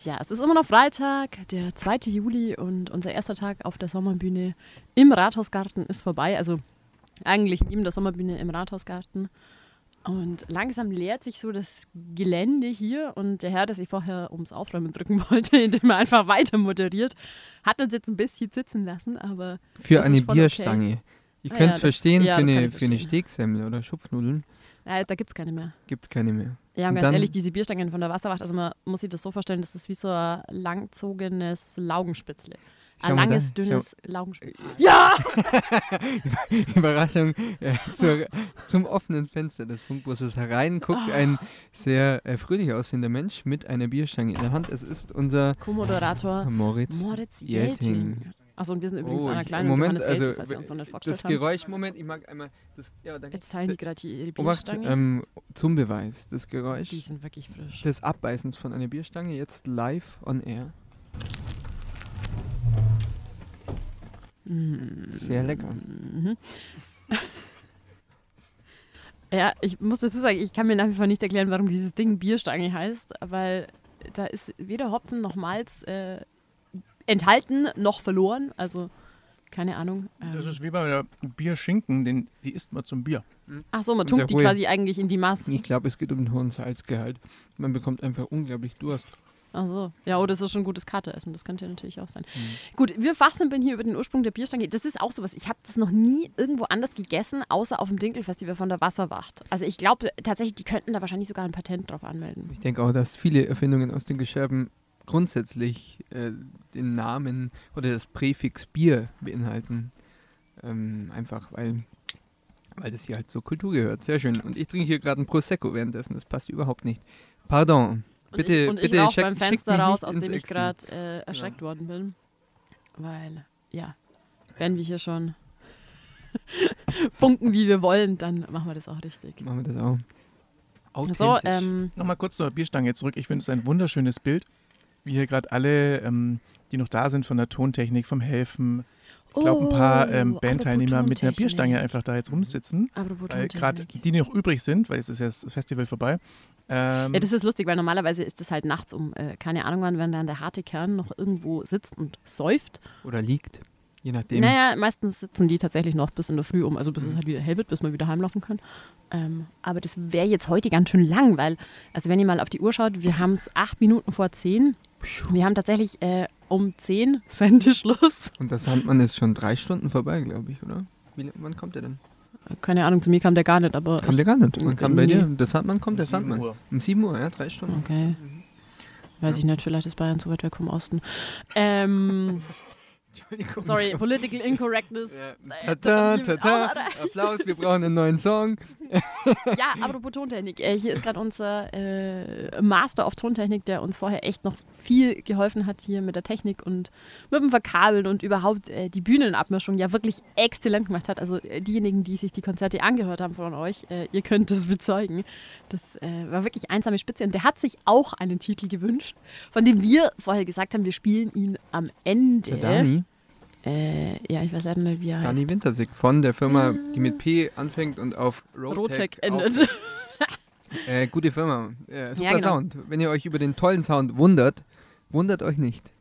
Ja, es ist immer noch Freitag, der 2. Juli und unser erster Tag auf der Sommerbühne im Rathausgarten ist vorbei. Also eigentlich neben der Sommerbühne im Rathausgarten. Und langsam leert sich so das Gelände hier und der Herr, der sich vorher ums Aufräumen drücken wollte, indem er einfach weiter moderiert, hat uns jetzt ein bisschen sitzen lassen, aber Für eine Bierstange. Okay. Ich Ah könnte ja, es das- verstehen ja, für, eine, ich für eine verstehen. Steaksemmel oder Schupfnudeln. Ja, da gibt es keine mehr. Gibt es keine mehr. Ja, und Und ganz ehrlich, diese Bierstangen von der Wasserwacht, also man muss sich das so vorstellen, das ist wie so ein langzogenes Laugenspitzle. Ein langes, da, dünnes. Laugenspiel. Ja! Überraschung äh, zur, zum offenen Fenster des Funkbusses herein guckt ein sehr äh, fröhlich aussehender Mensch mit einer Bierstange in der Hand. Es ist unser Co-Moderator Moritz, Moritz Jelting. Jelting. Achso, und wir sind übrigens Oh, einer kleinen Moment, Johannes Geld, also falls wir uns noch nicht das haben. Geräusch, Moment, ich mag einmal das, ja, danke. Jetzt teilen die gerade die- ihre Obacht, Bierstange. ähm, zum Beweis, das Geräusch Die sind wirklich frisch. des Abbeißens von einer Bierstange jetzt live on air. Sehr lecker. Mhm. Ja, ich muss dazu sagen, ich kann mir nach wie vor nicht erklären, warum dieses Ding Bierstange heißt, weil da ist weder Hopfen noch Malz äh, enthalten noch verloren. Also keine Ahnung. Das Ähm, ist wie bei der Bierschinken, den, die isst man zum Bier. Ach so, man tunkt die quasi eigentlich in die Masse. Ich glaube, es geht um den hohen Salzgehalt. Man bekommt einfach unglaublich Durst. Ach so. Ja, oder das ist schon ein gutes Karteessen. Das könnte ja natürlich auch sein. Mhm. Gut, wir fachsimpeln hier über den Ursprung der Bierstange. Das ist auch sowas. Ich habe das noch nie irgendwo anders gegessen, außer auf dem Dinkelfestival von der Wasserwacht. Also ich glaube tatsächlich, die könnten da wahrscheinlich sogar ein Patent drauf anmelden. Ich denke auch, dass viele Erfindungen aus den Gescherben grundsätzlich äh, den Namen oder das Präfix Bier beinhalten. Ähm, einfach weil, weil das hier halt zur Kultur gehört. Sehr schön. Und ich trinke hier gerade ein Prosecco währenddessen. Das passt überhaupt nicht. Pardon. Und Bitte, ich, und bitte ich schick- beim Fenster raus, aus dem ich gerade äh, erschreckt worden bin. Weil, ja, wenn wir hier schon funken, wie wir wollen, dann machen wir das auch richtig. Machen wir das auch. So, ähm, Nochmal kurz zur Bierstange zurück. Ich finde es ein wunderschönes Bild, wie hier gerade alle, ähm, die noch da sind von der Tontechnik, vom Helfen, ich glaube ein paar ähm, Oh, Bandteilnehmer apropos mit einer. Bierstange einfach da jetzt rumsitzen. Weil gerade die, die noch übrig sind, weil es ist ja das Festival vorbei. Ähm, Ja, das ist lustig, weil normalerweise ist es halt nachts um, äh, keine Ahnung wann, wenn dann der harte Kern noch irgendwo sitzt und säuft. Oder liegt. Je nachdem. Naja, meistens sitzen die tatsächlich noch bis in der Früh um, also bis Mhm. es halt wieder hell wird, bis wir wieder heimlaufen können. Ähm, aber das wäre jetzt heute ganz schön lang, weil, also wenn ihr mal auf die Uhr schaut, wir haben es acht Minuten vor zehn. Wir haben tatsächlich äh, um zehn Sendeschluss. Und der Sandmann ist schon drei Stunden vorbei, glaube ich, oder? Wie, wann kommt er denn? Keine Ahnung, zu mir kam der gar nicht, aber. Kam der gar nicht? Wann kam bei dir? Der Sandmann kommt, der Um sieben Sandmann. Uhr. Um 7 Uhr, ja, drei Stunden. Okay. Weiß ich nicht, vielleicht ist Bayern zu weit weg vom Osten. Ähm, sorry, Political Incorrectness. Äh, Tata, tata, Applaus, wir brauchen einen neuen Song. Ja, apropos Tontechnik. Äh, hier ist gerade unser äh, Master of Tontechnik, der uns vorher echt noch viel geholfen hat hier mit der Technik und mit dem Verkabeln und überhaupt äh, die Bühnenabmischung ja wirklich exzellent gemacht hat. Also äh, diejenigen, die sich die Konzerte angehört haben von euch, äh, ihr könnt das bezeugen. Das äh, war wirklich einsame Spitze und der hat sich auch einen Titel gewünscht, von dem wir vorher gesagt haben, wir spielen ihn am Ende. Der Dani. Äh, ja, ich weiß leider nicht, wie er heißt. Dani Wintersig von der Firma, die mit P anfängt und auf Rotec endet. Äh, gute Firma. Äh, super Ja, genau. Sound. Wenn ihr euch über den tollen Sound wundert, wundert euch nicht.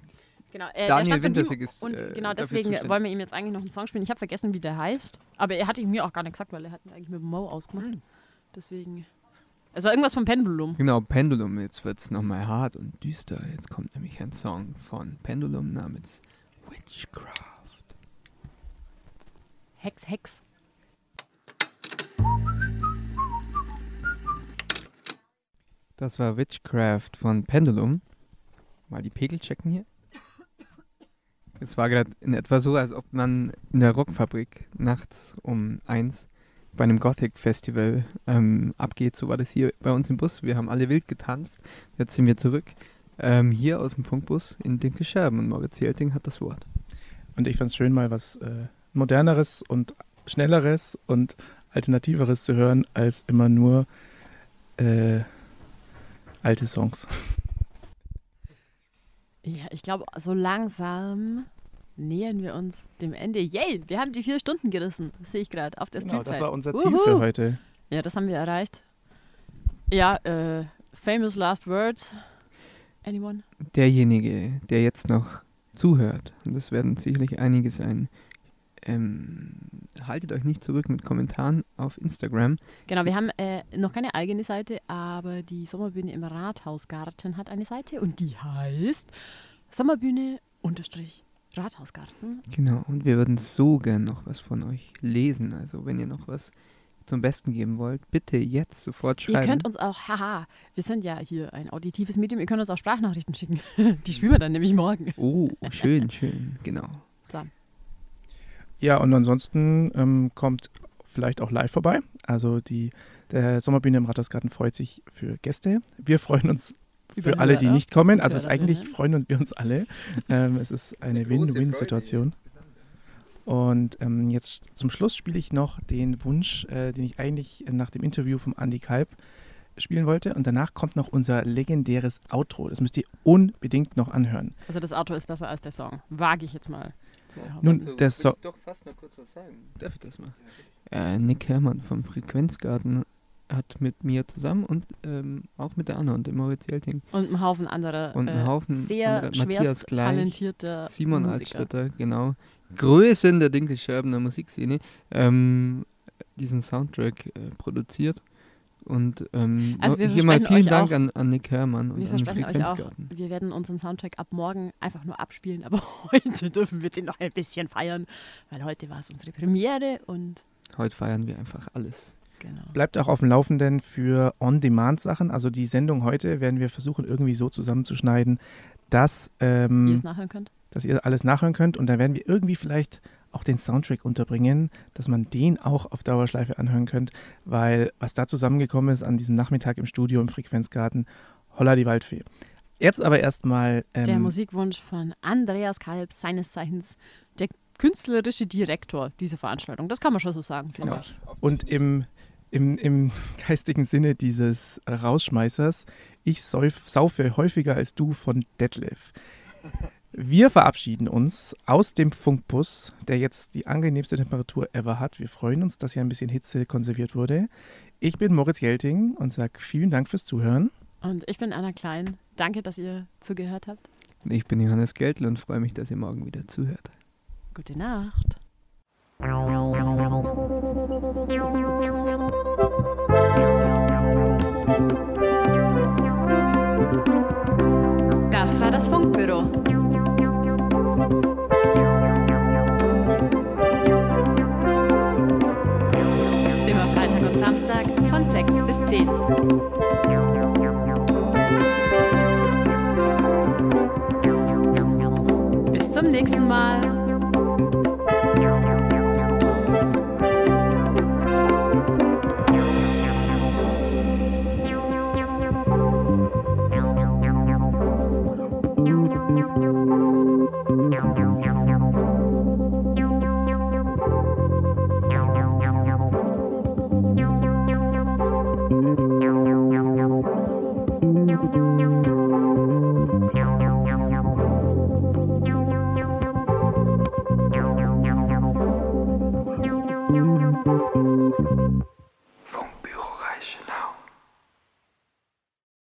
Genau, äh, Daniel von ihm ist, Und äh, genau deswegen wollen wir ihm jetzt eigentlich noch einen Song spielen. Ich habe vergessen, wie der heißt. Aber er hatte ihn mir auch gar nicht gesagt, weil er hat ihn eigentlich mit Mo ausgemacht. Hm. Deswegen. Es war irgendwas vom Pendulum. Genau, Pendulum. Jetzt wird es nochmal hart und düster. Jetzt kommt nämlich ein Song von Pendulum namens Witchcraft. Hex, Hex. Das war Witchcraft von Pendulum. Mal die Pegel checken hier. Es war gerade in etwa so, als ob man in der Rockfabrik nachts um eins bei einem Gothic-Festival ähm, abgeht. So war das hier bei uns im Bus. Wir haben alle wild getanzt. Jetzt sind wir zurück. Ähm, hier aus dem Funkbus in Dinkelscherben und Moritz Jelting hat das Wort. Und ich fand es schön, mal was äh, Moderneres und Schnelleres und Alternativeres zu hören, als immer nur äh, alte Songs. Ja, ich glaube, so langsam nähern wir uns dem Ende. Yay, wir haben die vier Stunden gerissen. Das sehe ich gerade auf der Genau, das Streamzeit. war unser Ziel für heute. Ja, das haben wir erreicht. Ja, äh, famous last words. Anyone? Derjenige, der jetzt noch zuhört, und das werden sicherlich einige sein, ähm, haltet euch nicht zurück mit Kommentaren auf Instagram. Genau, wir haben äh, noch keine eigene Seite, aber die Sommerbühne im Rathausgarten hat eine Seite und die heißt Sommerbühne unterstrich Rathausgarten. Genau, und wir würden so gern noch was von euch lesen. Also wenn ihr noch was zum Besten geben wollt, bitte jetzt sofort Ihr schreiben. könnt uns auch, haha, wir sind ja hier ein auditives Medium, ihr könnt uns auch Sprachnachrichten schicken. Die spielen wir dann nämlich morgen. Oh, schön, schön, genau. So. Ja, und ansonsten ähm, kommt vielleicht auch live vorbei. Also die der Sommerbühne im Rathausgarten freut sich für Gäste. Wir freuen uns Über für alle, die Hörer nicht kommen. Also es ist eigentlich freuen uns, wir uns alle. ähm, es ist eine Win-Win-Situation. Und ähm, jetzt zum Schluss spiele ich noch den Wunsch, äh, den ich eigentlich nach dem Interview vom Andy Kalb spielen wollte. Und danach kommt noch unser legendäres Outro. Das müsst ihr unbedingt noch anhören. Also das Auto ist besser als der Song. Wage ich jetzt mal. Behaupten. Nun, Dazu der So ich doch fast noch kurz was sagen. Darf ich das mal? Äh, Nick Herrmann vom Frequenzgarten hat mit mir zusammen und ähm, auch mit der Anna und dem Moritz Jelting Und einen Haufen anderer und einen äh, Haufen sehr anderer- schwerst Matthias Gleich, talentierter Simon Musiker. Altstädter, genau. Größen der Dinkelscherbener Musikszene, ähm, diesen Soundtrack äh, produziert. Und ähm, Also wir hier mal vielen Dank auch- an, an Nick Herrmann und Wir an den versprechen euch auch, Frequenzgarten. wir werden unseren Soundtrack ab morgen einfach nur abspielen, aber heute dürfen wir den noch ein bisschen feiern, weil heute war es unsere Premiere und Heute feiern wir einfach alles. genau. Bleibt auch auf dem Laufenden für On-Demand-Sachen. Also die Sendung heute werden wir versuchen, irgendwie so zusammenzuschneiden, dass, ähm, Ihr es nachhören könnt. dass ihr alles nachhören könnt. Und dann werden wir irgendwie vielleicht auch den Soundtrack unterbringen, dass man den auch auf Dauerschleife anhören könnt, weil was da zusammengekommen ist an diesem Nachmittag im Studio im Frequenzgarten, holla die Waldfee. Jetzt aber erstmal ähm, Der Musikwunsch von Andreas Kalb, seines Zeichens der künstlerische Direktor dieser Veranstaltung. Das kann man schon so sagen, Genau. Und im, im, im geistigen Sinne dieses Rausschmeißers, ich saufe häufiger als du von Detlef. Wir verabschieden uns aus dem Funkbus, der jetzt die angenehmste Temperatur ever hat. Wir freuen uns, dass hier ein bisschen Hitze konserviert wurde. Ich bin Moritz Jelting und sage vielen Dank fürs Zuhören. Und ich bin Anna Klein. Danke, dass ihr zugehört habt. Und ich bin Johannes Geltl und freue mich, dass ihr morgen wieder zuhört. Gute Nacht. Das war das Funkbüro. Immer Freitag und Samstag von 6 bis 10. Bis zum nächsten Mal.